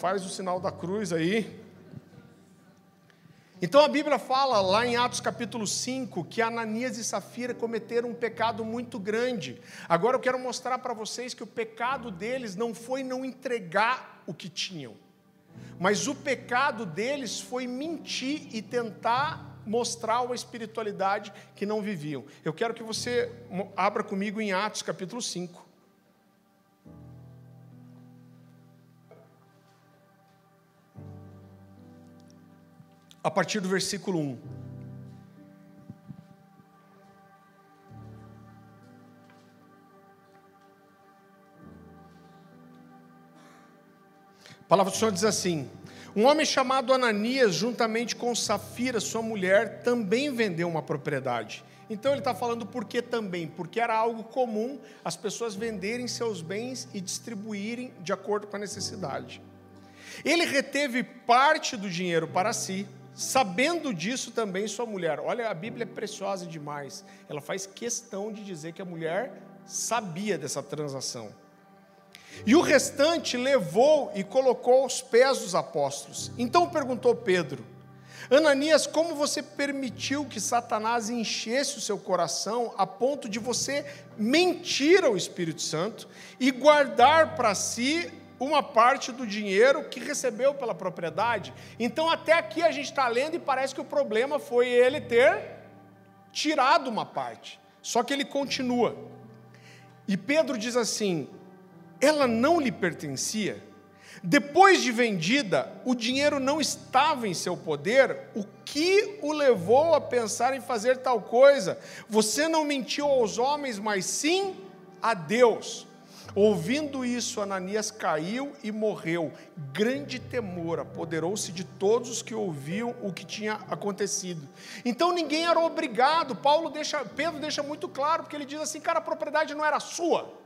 [SPEAKER 1] Faz o sinal da cruz aí. Então a Bíblia fala lá em Atos capítulo 5 que Ananias e Safira cometeram um pecado muito grande. Agora eu quero mostrar para vocês que o pecado deles não foi não entregar o que tinham. Mas o pecado deles foi mentir e tentar mostrar uma espiritualidade que não viviam. Eu quero que você abra comigo em Atos capítulo 5. A partir do versículo 1. Palavra do Senhor diz assim: Um homem chamado Ananias, juntamente com Safira, sua mulher, também vendeu uma propriedade. Então ele está falando por que também? Porque era algo comum as pessoas venderem seus bens e distribuírem de acordo com a necessidade. Ele reteve parte do dinheiro para si, sabendo disso também sua mulher. Olha, a Bíblia é preciosa demais. Ela faz questão de dizer que a mulher sabia dessa transação. E o restante levou e colocou aos pés dos apóstolos. Então perguntou Pedro: Ananias, como você permitiu que Satanás enchesse o seu coração a ponto de você mentir ao Espírito Santo e guardar para si uma parte do dinheiro que recebeu pela propriedade. Então, até aqui a gente está lendo e parece que o problema foi ele ter tirado uma parte. Só que ele continua. E Pedro diz assim: ela não lhe pertencia. Depois de vendida, o dinheiro não estava em seu poder. O que o levou a pensar em fazer tal coisa? Você não mentiu aos homens, mas sim a Deus. Ouvindo isso, Ananias caiu e morreu. Grande temor apoderou-se de todos os que ouviam o que tinha acontecido. Então ninguém era obrigado. Paulo deixa, Pedro deixa muito claro, porque ele diz assim: cara, a propriedade não era sua.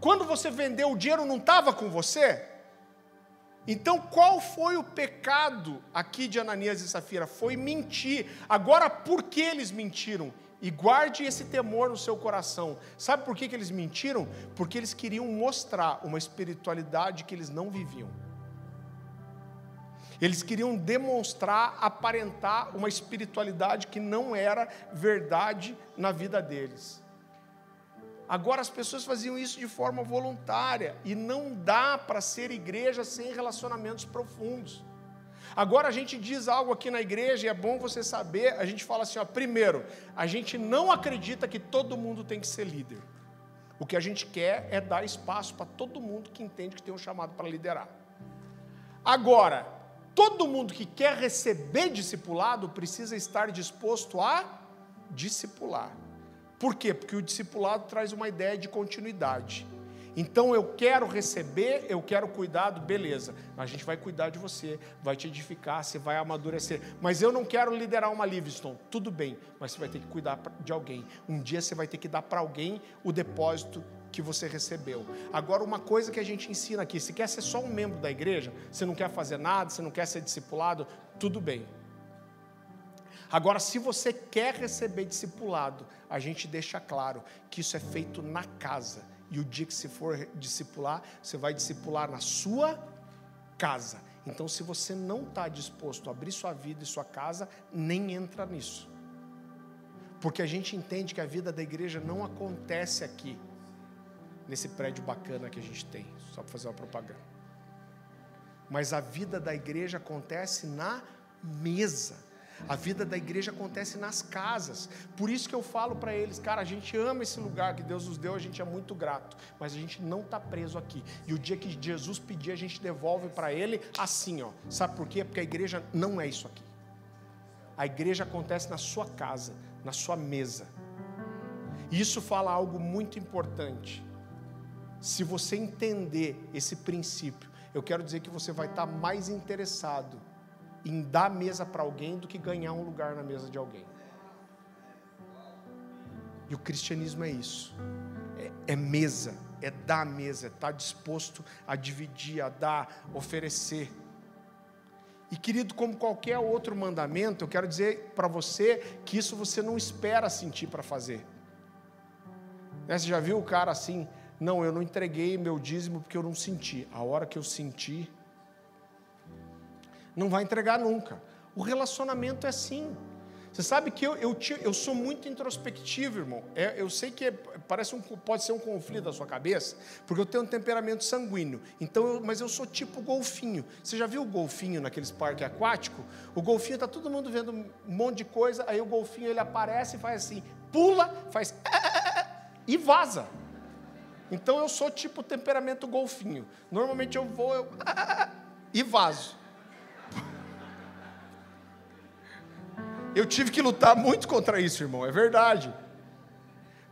[SPEAKER 1] Quando você vendeu o dinheiro, não estava com você? Então, qual foi o pecado aqui de Ananias e Safira? Foi mentir. Agora, por que eles mentiram? E guarde esse temor no seu coração. Sabe por que, que eles mentiram? Porque eles queriam mostrar uma espiritualidade que eles não viviam. Eles queriam demonstrar, aparentar uma espiritualidade que não era verdade na vida deles. Agora as pessoas faziam isso de forma voluntária e não dá para ser igreja sem relacionamentos profundos. Agora a gente diz algo aqui na igreja e é bom você saber, a gente fala assim, ó, primeiro, a gente não acredita que todo mundo tem que ser líder. O que a gente quer é dar espaço para todo mundo que entende que tem um chamado para liderar. Agora, todo mundo que quer receber discipulado precisa estar disposto a discipular. Por quê? Porque o discipulado traz uma ideia de continuidade. Então eu quero receber, eu quero cuidado, beleza. A gente vai cuidar de você, vai te edificar, você vai amadurecer. Mas eu não quero liderar uma Livingston. Tudo bem, mas você vai ter que cuidar de alguém. Um dia você vai ter que dar para alguém o depósito que você recebeu. Agora, uma coisa que a gente ensina aqui: se quer ser só um membro da igreja, você não quer fazer nada, você não quer ser discipulado, tudo bem. Agora, se você quer receber discipulado, a gente deixa claro que isso é feito na casa e o dia que se for discipular, você vai discipular na sua casa. Então, se você não está disposto a abrir sua vida e sua casa, nem entra nisso. Porque a gente entende que a vida da igreja não acontece aqui, nesse prédio bacana que a gente tem, só para fazer uma propaganda. Mas a vida da igreja acontece na mesa. A vida da igreja acontece nas casas. Por isso que eu falo para eles, cara, a gente ama esse lugar que Deus nos deu, a gente é muito grato, mas a gente não está preso aqui. E o dia que Jesus pedir, a gente devolve para Ele assim, ó. Sabe por quê? Porque a igreja não é isso aqui. A igreja acontece na sua casa, na sua mesa. E isso fala algo muito importante. Se você entender esse princípio, eu quero dizer que você vai estar tá mais interessado em dar mesa para alguém do que ganhar um lugar na mesa de alguém. E o cristianismo é isso: é, é mesa, é dar mesa, é estar tá disposto a dividir, a dar, oferecer. E querido, como qualquer outro mandamento, eu quero dizer para você que isso você não espera sentir para fazer. Né? Você já viu o cara assim? Não, eu não entreguei meu dízimo porque eu não senti. A hora que eu senti, não vai entregar nunca. O relacionamento é assim. Você sabe que eu, eu, eu sou muito introspectivo, irmão. É, eu sei que é, parece um, pode ser um conflito da sua cabeça, porque eu tenho um temperamento sanguíneo. Então, eu, mas eu sou tipo golfinho. Você já viu o golfinho naqueles parques aquáticos? O golfinho está todo mundo vendo um monte de coisa, aí o golfinho ele aparece e faz assim, pula, faz <laughs> e vaza. Então eu sou tipo temperamento golfinho. Normalmente eu vou eu, <laughs> e vazo. Eu tive que lutar muito contra isso, irmão, é verdade.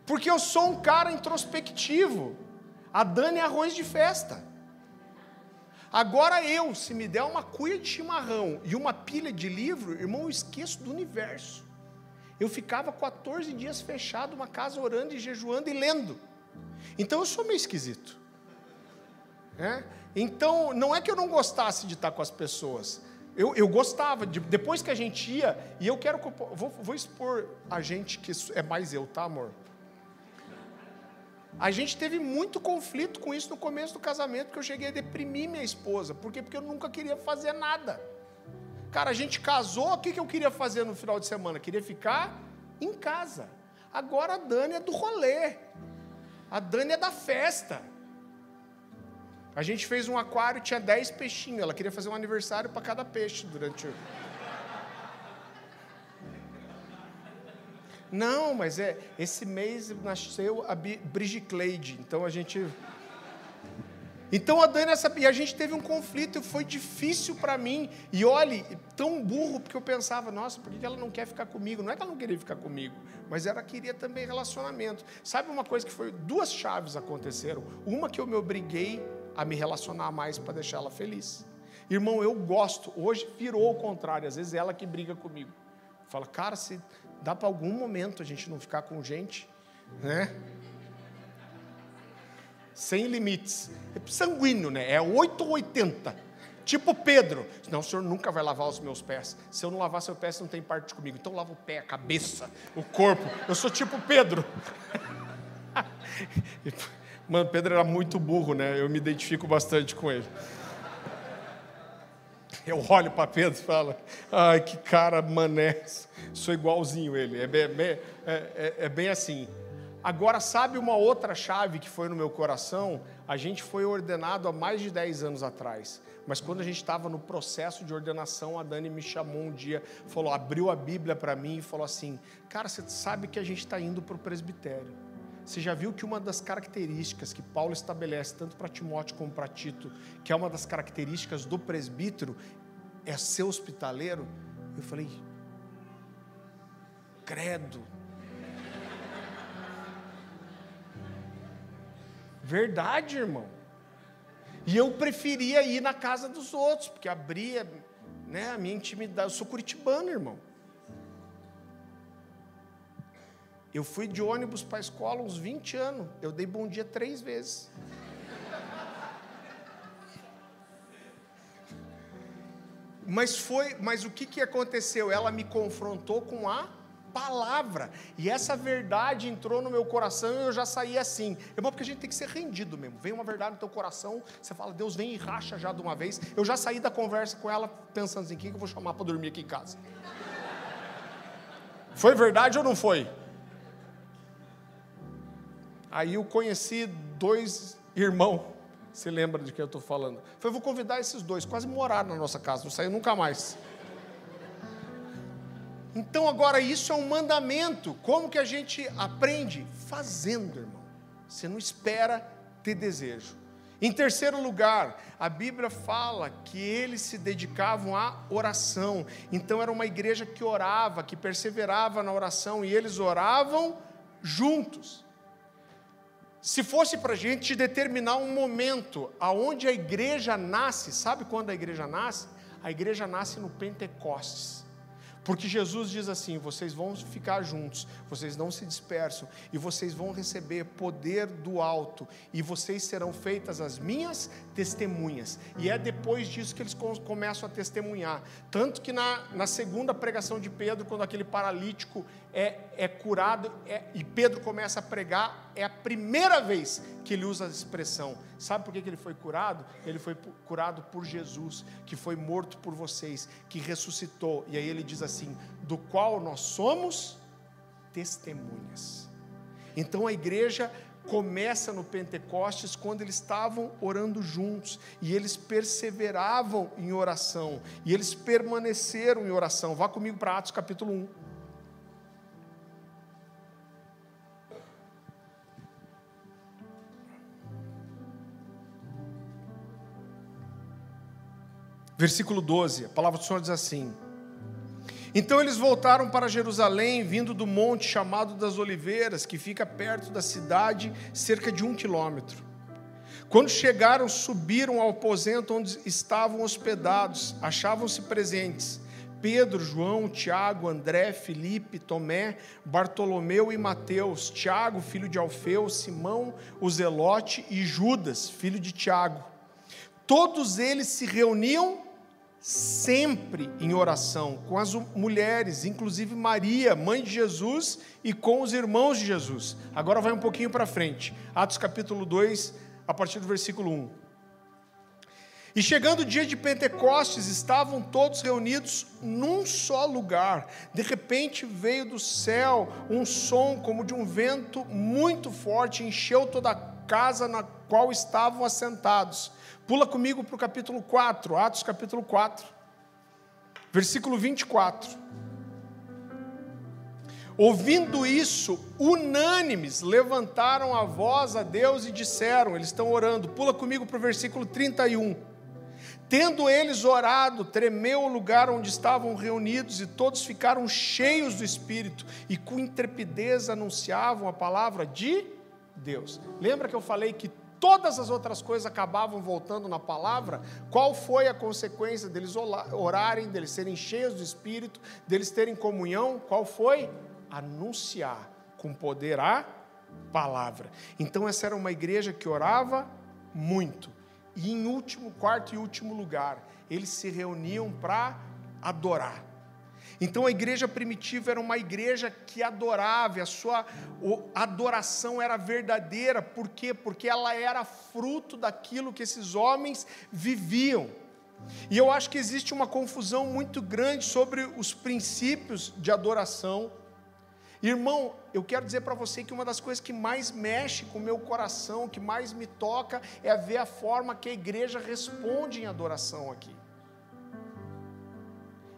[SPEAKER 1] Porque eu sou um cara introspectivo. A Dani é arroz de festa. Agora eu, se me der uma cuia de chimarrão e uma pilha de livro, irmão, eu esqueço do universo. Eu ficava 14 dias fechado uma casa orando e jejuando e lendo. Então eu sou meio esquisito. É? Então, não é que eu não gostasse de estar com as pessoas, eu, eu gostava, de, depois que a gente ia, e eu quero. Vou, vou expor a gente que é mais eu, tá, amor? A gente teve muito conflito com isso no começo do casamento, que eu cheguei a deprimir minha esposa. Por quê? Porque eu nunca queria fazer nada. Cara, a gente casou, o que, que eu queria fazer no final de semana? Queria ficar em casa. Agora a Dani é do rolê. A Dani é da festa. A gente fez um aquário, tinha 10 peixinhos. Ela queria fazer um aniversário para cada peixe durante o. Não, mas é esse mês nasceu a Brigicleide, então a gente então a Dani essa, e a gente teve um conflito, foi difícil para mim. E olhe, tão burro porque eu pensava, nossa, por que ela não quer ficar comigo? Não é que ela não queria ficar comigo, mas ela queria também relacionamento. Sabe uma coisa que foi duas chaves aconteceram? Uma que eu me obriguei a me relacionar mais para deixar ela feliz. Irmão, eu gosto. Hoje virou o contrário. Às vezes é ela que briga comigo. Fala, cara, se dá para algum momento a gente não ficar com gente, né? Sem limites. É sanguíneo, né? É 8 ou 80. Tipo Pedro. Não, o senhor nunca vai lavar os meus pés. Se eu não lavar seu pé, você não tem parte comigo. Então lava o pé, a cabeça, o corpo. Eu sou tipo Pedro. <laughs> Mano, Pedro era muito burro, né? Eu me identifico bastante com ele. Eu olho para Pedro e falo, ai, que cara mané, sou igualzinho ele. É bem, é, é, é bem assim. Agora, sabe uma outra chave que foi no meu coração? A gente foi ordenado há mais de 10 anos atrás. Mas quando a gente estava no processo de ordenação, a Dani me chamou um dia, falou, abriu a Bíblia para mim e falou assim: Cara, você sabe que a gente está indo para o presbitério. Você já viu que uma das características que Paulo estabelece, tanto para Timóteo como para Tito, que é uma das características do presbítero, é ser hospitaleiro? Eu falei, credo. Verdade, irmão. E eu preferia ir na casa dos outros, porque abria né, a minha intimidade. Eu sou curitibano, irmão. Eu fui de ônibus para a escola uns 20 anos. Eu dei bom dia três vezes. Mas foi, mas o que, que aconteceu? Ela me confrontou com a palavra. E essa verdade entrou no meu coração e eu já saí assim. Irmão, porque a gente tem que ser rendido mesmo. Vem uma verdade no teu coração, você fala, Deus vem e racha já de uma vez. Eu já saí da conversa com ela pensando assim, quem que eu vou chamar para dormir aqui em casa? Foi verdade ou não foi? Aí eu conheci dois irmãos, se lembra de quem eu estou falando. Falei, vou convidar esses dois, quase moraram na nossa casa, não saiu nunca mais. Então agora isso é um mandamento. Como que a gente aprende? Fazendo, irmão. Você não espera ter desejo. Em terceiro lugar, a Bíblia fala que eles se dedicavam à oração. Então era uma igreja que orava, que perseverava na oração e eles oravam juntos. Se fosse para a gente determinar um momento aonde a igreja nasce, sabe quando a igreja nasce? A igreja nasce no Pentecostes. Porque Jesus diz assim: vocês vão ficar juntos, vocês não se dispersam, e vocês vão receber poder do alto, e vocês serão feitas as minhas testemunhas. E é depois disso que eles começam a testemunhar. Tanto que na, na segunda pregação de Pedro, quando aquele paralítico é, é curado, é, e Pedro começa a pregar, é a primeira vez que ele usa a expressão. Sabe por que ele foi curado? Ele foi curado por Jesus, que foi morto por vocês, que ressuscitou. E aí ele diz assim: do qual nós somos testemunhas. Então a igreja começa no Pentecostes quando eles estavam orando juntos e eles perseveravam em oração e eles permaneceram em oração. Vá comigo para Atos capítulo 1. Versículo 12, a palavra do Senhor diz assim: Então eles voltaram para Jerusalém, vindo do monte chamado das Oliveiras, que fica perto da cidade, cerca de um quilômetro. Quando chegaram, subiram ao aposento onde estavam hospedados, achavam-se presentes Pedro, João, Tiago, André, Felipe, Tomé, Bartolomeu e Mateus, Tiago, filho de Alfeu, Simão, o Zelote e Judas, filho de Tiago. Todos eles se reuniam sempre em oração com as mulheres, inclusive Maria, mãe de Jesus, e com os irmãos de Jesus. Agora vai um pouquinho para frente. Atos capítulo 2, a partir do versículo 1. E chegando o dia de Pentecostes, estavam todos reunidos num só lugar. De repente veio do céu um som como de um vento muito forte, encheu toda a casa na qual estavam assentados. Pula comigo para o capítulo 4, Atos capítulo 4, versículo 24. Ouvindo isso, unânimes levantaram a voz a Deus e disseram: eles estão orando, pula comigo para o versículo 31. Tendo eles orado, tremeu o lugar onde estavam reunidos e todos ficaram cheios do Espírito e com intrepidez anunciavam a palavra de Deus. Lembra que eu falei que todas as outras coisas acabavam voltando na palavra? Qual foi a consequência deles orarem, deles serem cheios do Espírito, deles terem comunhão? Qual foi? Anunciar com poder a palavra. Então, essa era uma igreja que orava muito e em último, quarto e último lugar, eles se reuniam para adorar. Então a igreja primitiva era uma igreja que adorava, a sua adoração era verdadeira, por quê? Porque ela era fruto daquilo que esses homens viviam. E eu acho que existe uma confusão muito grande sobre os princípios de adoração Irmão, eu quero dizer para você que uma das coisas que mais mexe com o meu coração, que mais me toca, é ver a forma que a igreja responde em adoração aqui.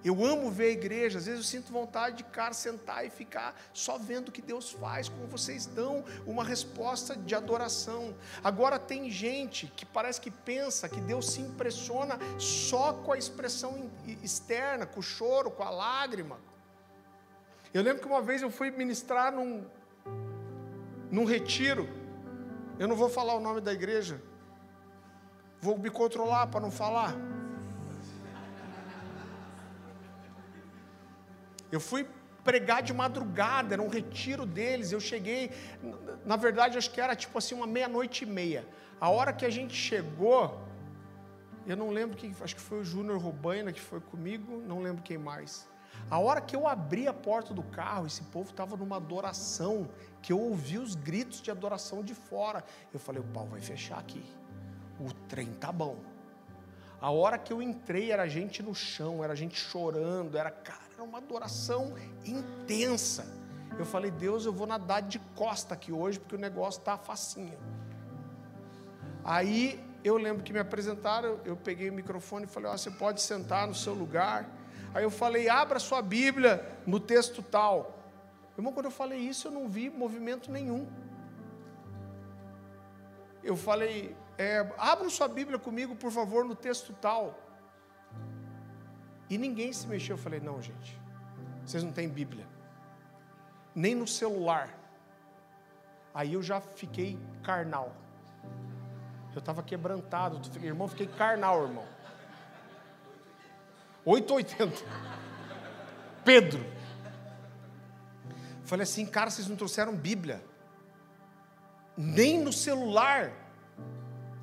[SPEAKER 1] Eu amo ver a igreja, às vezes eu sinto vontade de cara sentar e ficar só vendo o que Deus faz, como vocês dão uma resposta de adoração. Agora tem gente que parece que pensa que Deus se impressiona só com a expressão externa, com o choro, com a lágrima, eu lembro que uma vez eu fui ministrar num, num retiro. Eu não vou falar o nome da igreja. Vou me controlar para não falar. Eu fui pregar de madrugada, era um retiro deles. Eu cheguei, na verdade, acho que era tipo assim, uma meia-noite e meia. A hora que a gente chegou, eu não lembro quem, acho que foi o Júnior Rubaina que foi comigo, não lembro quem mais. A hora que eu abri a porta do carro, esse povo estava numa adoração, que eu ouvi os gritos de adoração de fora. Eu falei, o pau vai fechar aqui. O trem tá bom. A hora que eu entrei, era gente no chão, era gente chorando, era, cara, era uma adoração intensa. Eu falei, Deus, eu vou nadar de costa aqui hoje, porque o negócio tá facinho. Aí eu lembro que me apresentaram, eu peguei o microfone e falei, ó, você pode sentar no seu lugar. Aí eu falei, abra sua Bíblia no texto tal. Irmão, quando eu falei isso, eu não vi movimento nenhum. Eu falei, é, abra sua Bíblia comigo, por favor, no texto tal. E ninguém se mexeu. Eu falei, não, gente, vocês não têm Bíblia. Nem no celular. Aí eu já fiquei carnal. Eu estava quebrantado. Irmão, fiquei carnal, irmão. 8,80. Pedro. Falei assim, cara, vocês não trouxeram Bíblia. Nem no celular.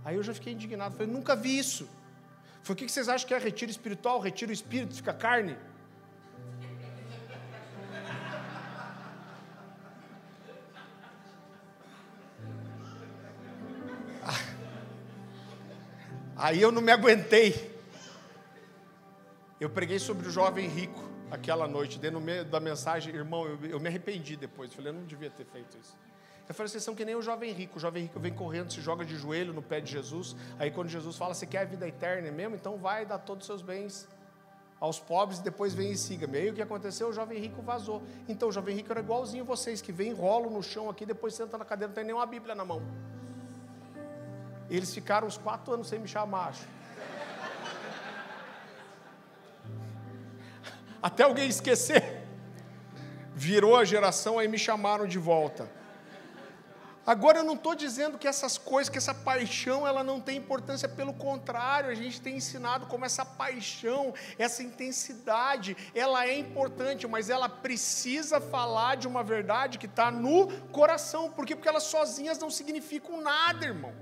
[SPEAKER 1] Aí eu já fiquei indignado. Falei, nunca vi isso. Falei, o que vocês acham que é retiro espiritual? Retiro o espírito, fica carne? Aí eu não me aguentei. Eu preguei sobre o jovem rico aquela noite, dentro da mensagem, irmão, eu, eu me arrependi depois. Falei, eu não devia ter feito isso. Eu falei, vocês são que nem o jovem rico. O jovem rico vem correndo, se joga de joelho no pé de Jesus. Aí quando Jesus fala, você quer a vida eterna mesmo? Então vai dar todos os seus bens aos pobres e depois vem e siga-me. Aí o que aconteceu? O jovem rico vazou. Então o jovem rico era igualzinho vocês, que vem, rolam no chão aqui, depois senta na cadeira, não tem nenhuma Bíblia na mão. Eles ficaram uns quatro anos sem me chamar, acho. <laughs> até alguém esquecer. Virou a geração, aí me chamaram de volta. Agora eu não estou dizendo que essas coisas, que essa paixão, ela não tem importância, pelo contrário, a gente tem ensinado como essa paixão, essa intensidade, ela é importante, mas ela precisa falar de uma verdade que está no coração, por quê? Porque elas sozinhas não significam nada, irmão.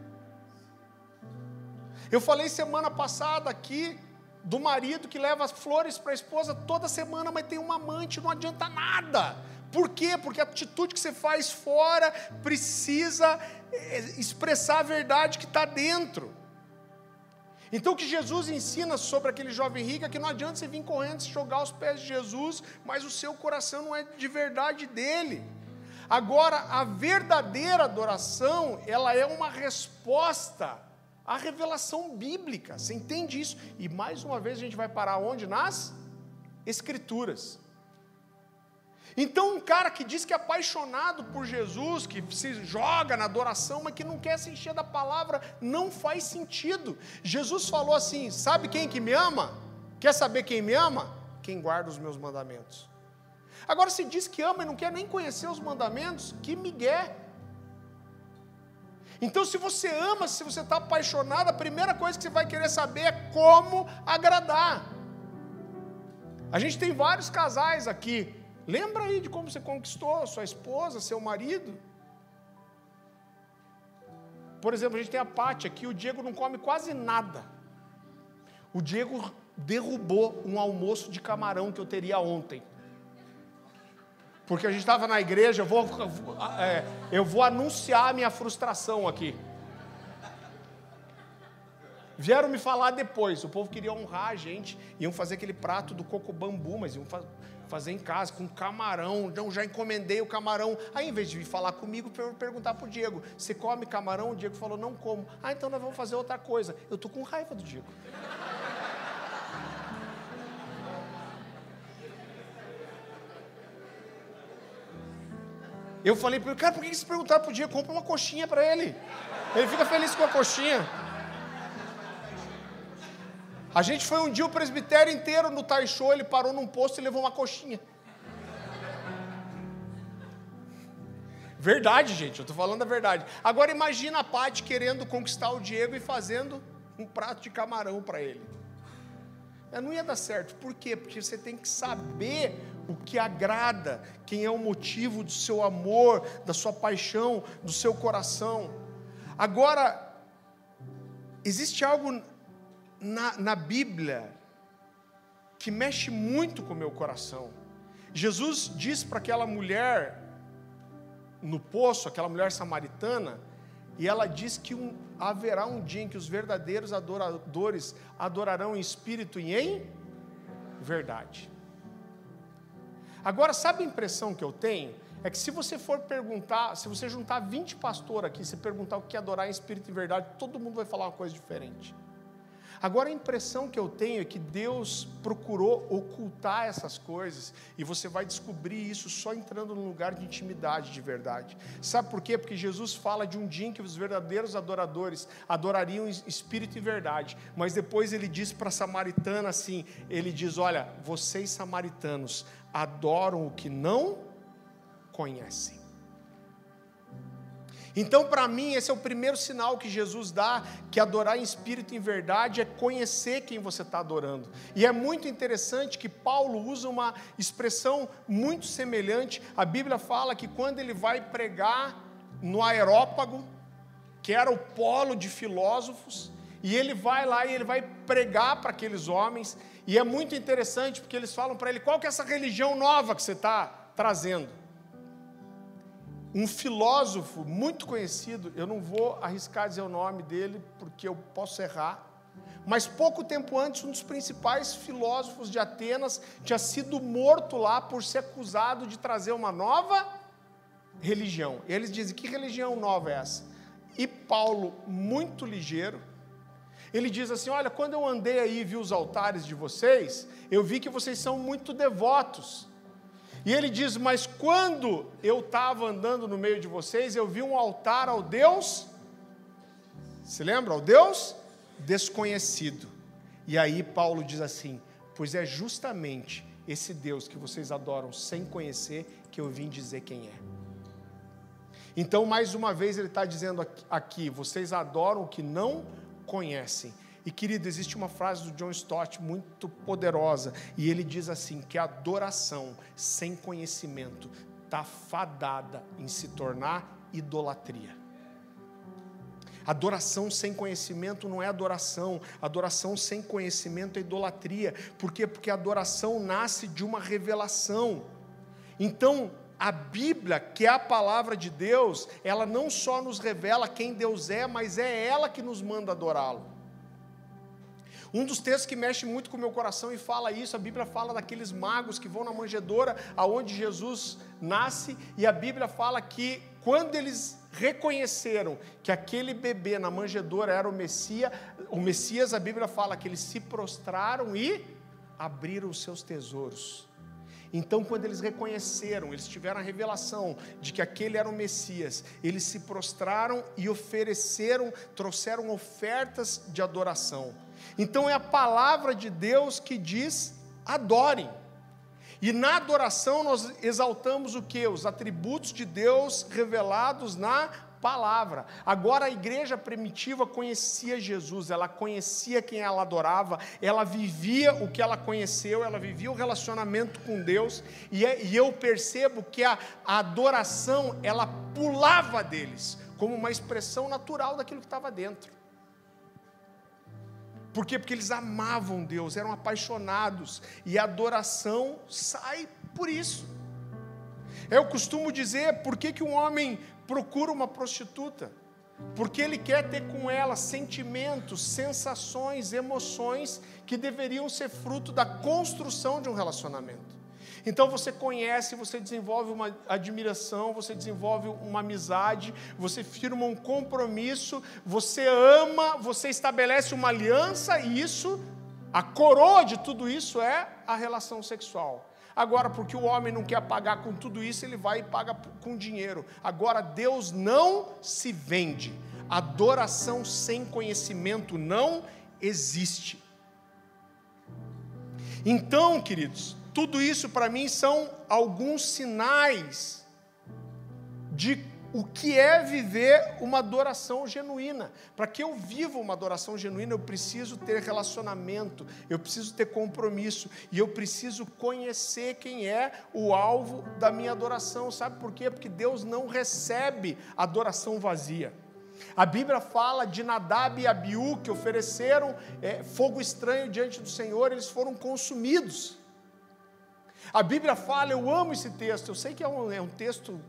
[SPEAKER 1] Eu falei semana passada aqui do marido que leva flores para a esposa toda semana, mas tem um amante, não adianta nada. Por quê? Porque a atitude que você faz fora precisa eh, expressar a verdade que está dentro. Então, o que Jesus ensina sobre aquele jovem rico é que não adianta você vir correndo se jogar aos pés de Jesus, mas o seu coração não é de verdade dele. Agora, a verdadeira adoração, ela é uma resposta à revelação bíblica. Você entende isso? E mais uma vez a gente vai parar onde? Nas Escrituras. Então, um cara que diz que é apaixonado por Jesus, que se joga na adoração, mas que não quer se encher da palavra, não faz sentido. Jesus falou assim: Sabe quem que me ama? Quer saber quem me ama? Quem guarda os meus mandamentos. Agora, se diz que ama e não quer nem conhecer os mandamentos, que migué. Então, se você ama, se você está apaixonado, a primeira coisa que você vai querer saber é como agradar. A gente tem vários casais aqui Lembra aí de como você conquistou sua esposa, seu marido. Por exemplo, a gente tem a Pátia aqui, o Diego não come quase nada. O Diego derrubou um almoço de camarão que eu teria ontem. Porque a gente estava na igreja, eu vou, é, eu vou anunciar a minha frustração aqui. Vieram me falar depois, o povo queria honrar a gente, iam fazer aquele prato do coco bambu, mas iam fazer em casa com camarão. Então já encomendei o camarão. Aí, em vez de vir falar comigo, eu perguntar para o Diego: Você come camarão? O Diego falou: Não como. Ah, então nós vamos fazer outra coisa. Eu estou com raiva do Diego. Eu falei para ele, cara, por que você perguntar para o Diego? Compra uma coxinha para ele. Ele fica feliz com a coxinha. A gente foi um dia o presbitério inteiro no Taisho, ele parou num posto e levou uma coxinha. Verdade, gente, eu estou falando a verdade. Agora imagina a Paty querendo conquistar o Diego e fazendo um prato de camarão para ele. É, não ia dar certo. Por quê? Porque você tem que saber o que agrada, quem é o motivo do seu amor, da sua paixão, do seu coração. Agora, existe algo na, na Bíblia que mexe muito com o meu coração. Jesus diz para aquela mulher no poço, aquela mulher samaritana, e ela diz que um, haverá um dia em que os verdadeiros adoradores adorarão em espírito e em verdade. Agora, sabe a impressão que eu tenho? É que se você for perguntar, se você juntar 20 pastores aqui, se perguntar o que é adorar em espírito e verdade, todo mundo vai falar uma coisa diferente. Agora a impressão que eu tenho é que Deus procurou ocultar essas coisas e você vai descobrir isso só entrando num lugar de intimidade de verdade. Sabe por quê? Porque Jesus fala de um dia em que os verdadeiros adoradores adorariam espírito e verdade, mas depois ele diz para a samaritana assim: ele diz, olha, vocês samaritanos adoram o que não conhecem. Então, para mim, esse é o primeiro sinal que Jesus dá, que adorar em espírito e em verdade é conhecer quem você está adorando. E é muito interessante que Paulo usa uma expressão muito semelhante. A Bíblia fala que quando ele vai pregar no aerópago, que era o polo de filósofos, e ele vai lá e ele vai pregar para aqueles homens, e é muito interessante porque eles falam para ele: qual que é essa religião nova que você está trazendo? Um filósofo muito conhecido, eu não vou arriscar dizer o nome dele porque eu posso errar, mas pouco tempo antes, um dos principais filósofos de Atenas tinha sido morto lá por ser acusado de trazer uma nova religião. E eles dizem: que religião nova é essa? E Paulo, muito ligeiro, ele diz assim: Olha, quando eu andei aí e vi os altares de vocês, eu vi que vocês são muito devotos. E ele diz: Mas quando eu estava andando no meio de vocês, eu vi um altar ao Deus, se lembra? Ao Deus desconhecido. E aí Paulo diz assim: Pois é justamente esse Deus que vocês adoram sem conhecer, que eu vim dizer quem é. Então, mais uma vez, ele está dizendo aqui: vocês adoram o que não conhecem. E querido, existe uma frase do John Stott muito poderosa, e ele diz assim: que a adoração sem conhecimento está fadada em se tornar idolatria. Adoração sem conhecimento não é adoração, adoração sem conhecimento é idolatria. Por quê? Porque a adoração nasce de uma revelação. Então, a Bíblia, que é a palavra de Deus, ela não só nos revela quem Deus é, mas é ela que nos manda adorá-lo. Um dos textos que mexe muito com o meu coração e fala isso, a Bíblia fala daqueles magos que vão na manjedoura aonde Jesus nasce, e a Bíblia fala que quando eles reconheceram que aquele bebê na manjedoura era o Messias, o Messias, a Bíblia fala que eles se prostraram e abriram os seus tesouros. Então, quando eles reconheceram, eles tiveram a revelação de que aquele era o Messias, eles se prostraram e ofereceram, trouxeram ofertas de adoração. Então, é a palavra de Deus que diz: adorem. E na adoração nós exaltamos o que? Os atributos de Deus revelados na palavra. Agora a igreja primitiva conhecia Jesus, ela conhecia quem ela adorava, ela vivia o que ela conheceu, ela vivia o relacionamento com Deus, e, é, e eu percebo que a, a adoração ela pulava deles, como uma expressão natural daquilo que estava dentro. Por quê? Porque eles amavam Deus, eram apaixonados, e a adoração sai por isso. Eu costumo dizer, por que, que um homem procura uma prostituta, porque ele quer ter com ela sentimentos, sensações, emoções que deveriam ser fruto da construção de um relacionamento. Então você conhece, você desenvolve uma admiração, você desenvolve uma amizade, você firma um compromisso, você ama, você estabelece uma aliança e isso, a coroa de tudo isso é a relação sexual. Agora, porque o homem não quer pagar com tudo isso, ele vai e paga com dinheiro. Agora, Deus não se vende. Adoração sem conhecimento não existe. Então, queridos, tudo isso para mim são alguns sinais de o que é viver uma adoração genuína. Para que eu viva uma adoração genuína, eu preciso ter relacionamento, eu preciso ter compromisso e eu preciso conhecer quem é o alvo da minha adoração. Sabe por quê? Porque Deus não recebe adoração vazia. A Bíblia fala de Nadab e Abiú que ofereceram é, fogo estranho diante do Senhor, eles foram consumidos. A Bíblia fala, eu amo esse texto, eu sei que é um, é um texto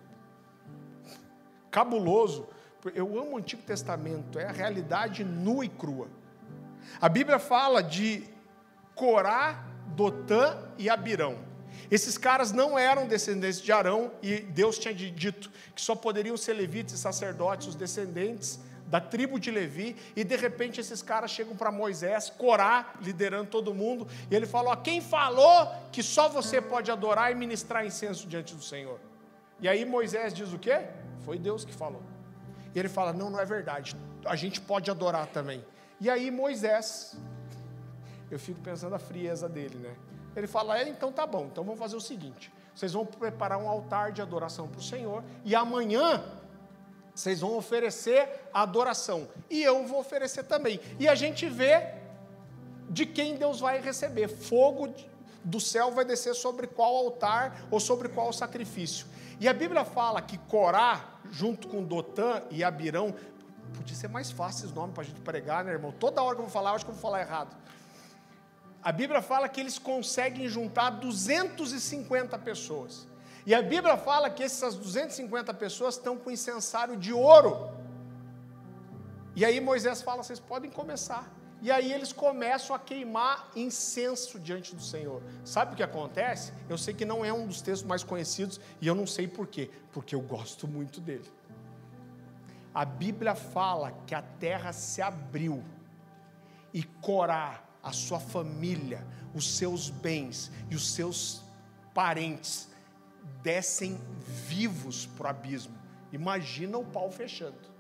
[SPEAKER 1] cabuloso. Eu amo o Antigo Testamento, é a realidade nua e crua. A Bíblia fala de Corá, Dotã e Abirão. Esses caras não eram descendentes de Arão e Deus tinha dito que só poderiam ser levitas e sacerdotes, os descendentes da tribo de Levi, e de repente esses caras chegam para Moisés, Corá, liderando todo mundo, e ele falou: Quem falou que só você pode adorar e ministrar incenso diante do Senhor? E aí Moisés diz o quê? Foi Deus que falou. E ele fala: Não, não é verdade. A gente pode adorar também. E aí Moisés, eu fico pensando a frieza dele, né? Ele fala: É, então tá bom. Então vamos fazer o seguinte: vocês vão preparar um altar de adoração para o Senhor e amanhã vocês vão oferecer a adoração e eu vou oferecer também. E a gente vê de quem Deus vai receber. Fogo do céu vai descer sobre qual altar ou sobre qual sacrifício. E a Bíblia fala que Corá, junto com Dotã e Abirão, podia ser mais fácil esse nome para a gente pregar, né, irmão? Toda hora que eu vou falar, eu acho que eu vou falar errado. A Bíblia fala que eles conseguem juntar 250 pessoas. E a Bíblia fala que essas 250 pessoas estão com incensário de ouro. E aí Moisés fala: vocês podem começar. E aí eles começam a queimar incenso diante do Senhor. Sabe o que acontece? Eu sei que não é um dos textos mais conhecidos e eu não sei por quê, porque eu gosto muito dele. A Bíblia fala que a terra se abriu e Corá, a sua família, os seus bens e os seus parentes descem vivos para o abismo. Imagina o pau fechando.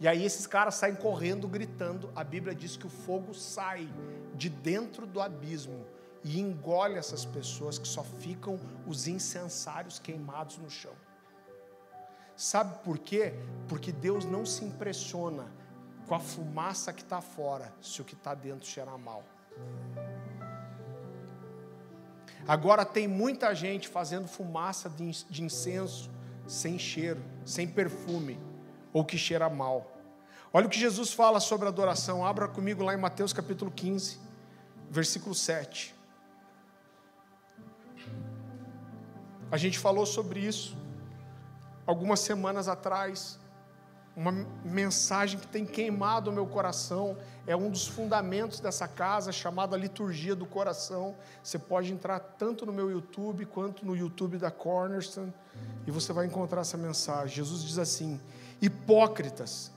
[SPEAKER 1] E aí esses caras saem correndo, gritando. A Bíblia diz que o fogo sai de dentro do abismo e engole essas pessoas que só ficam os incensários queimados no chão. Sabe por quê? Porque Deus não se impressiona com a fumaça que está fora, se o que está dentro cheira mal. Agora tem muita gente fazendo fumaça de incenso sem cheiro, sem perfume, ou que cheira mal. Olha o que Jesus fala sobre adoração. Abra comigo lá em Mateus capítulo 15, versículo 7. A gente falou sobre isso algumas semanas atrás. Uma mensagem que tem queimado o meu coração, é um dos fundamentos dessa casa, chamada Liturgia do Coração. Você pode entrar tanto no meu YouTube quanto no YouTube da Cornerstone e você vai encontrar essa mensagem. Jesus diz assim: Hipócritas,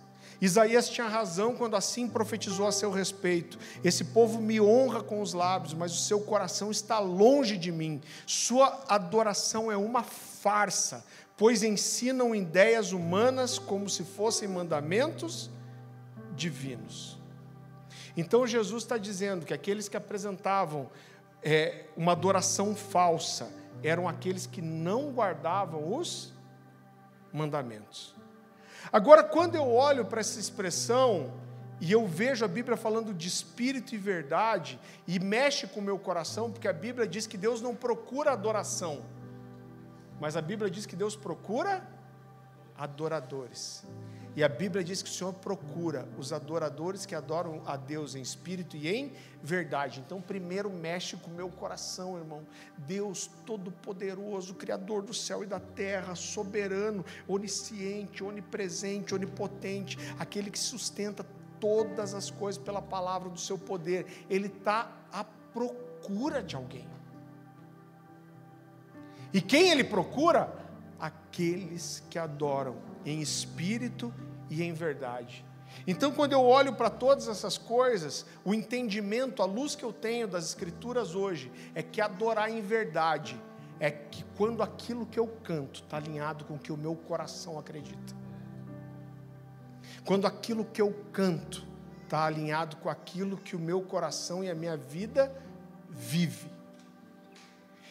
[SPEAKER 1] Isaías tinha razão quando assim profetizou a seu respeito. Esse povo me honra com os lábios, mas o seu coração está longe de mim. Sua adoração é uma farsa, pois ensinam ideias humanas como se fossem mandamentos divinos. Então Jesus está dizendo que aqueles que apresentavam é, uma adoração falsa eram aqueles que não guardavam os mandamentos. Agora, quando eu olho para essa expressão e eu vejo a Bíblia falando de espírito e verdade, e mexe com o meu coração, porque a Bíblia diz que Deus não procura adoração, mas a Bíblia diz que Deus procura adoradores. E a Bíblia diz que o Senhor procura os adoradores que adoram a Deus em espírito e em verdade. Então, primeiro mexe com o meu coração, irmão. Deus Todo-Poderoso, Criador do céu e da terra, soberano, onisciente, onipresente, onipotente, aquele que sustenta todas as coisas pela palavra do seu poder. Ele está à procura de alguém. E quem ele procura? Aqueles que adoram em espírito e em verdade. Então, quando eu olho para todas essas coisas, o entendimento, a luz que eu tenho das Escrituras hoje, é que adorar em verdade é que quando aquilo que eu canto está alinhado com o que o meu coração acredita. Quando aquilo que eu canto está alinhado com aquilo que o meu coração e a minha vida vive.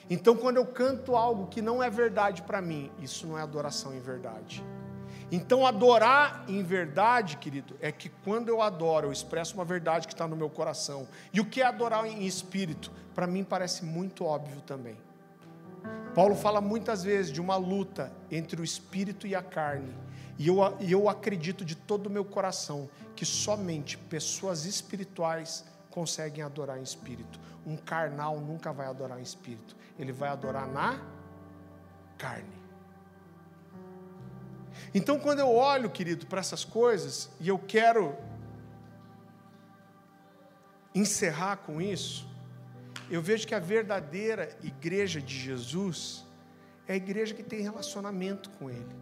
[SPEAKER 1] Então, quando eu canto algo que não é verdade para mim, isso não é adoração em verdade. Então, adorar em verdade, querido, é que quando eu adoro, eu expresso uma verdade que está no meu coração. E o que é adorar em espírito? Para mim parece muito óbvio também. Paulo fala muitas vezes de uma luta entre o espírito e a carne. E eu, eu acredito de todo o meu coração que somente pessoas espirituais conseguem adorar em espírito. Um carnal nunca vai adorar em espírito. Ele vai adorar na carne. Então, quando eu olho, querido, para essas coisas, e eu quero encerrar com isso, eu vejo que a verdadeira igreja de Jesus é a igreja que tem relacionamento com Ele.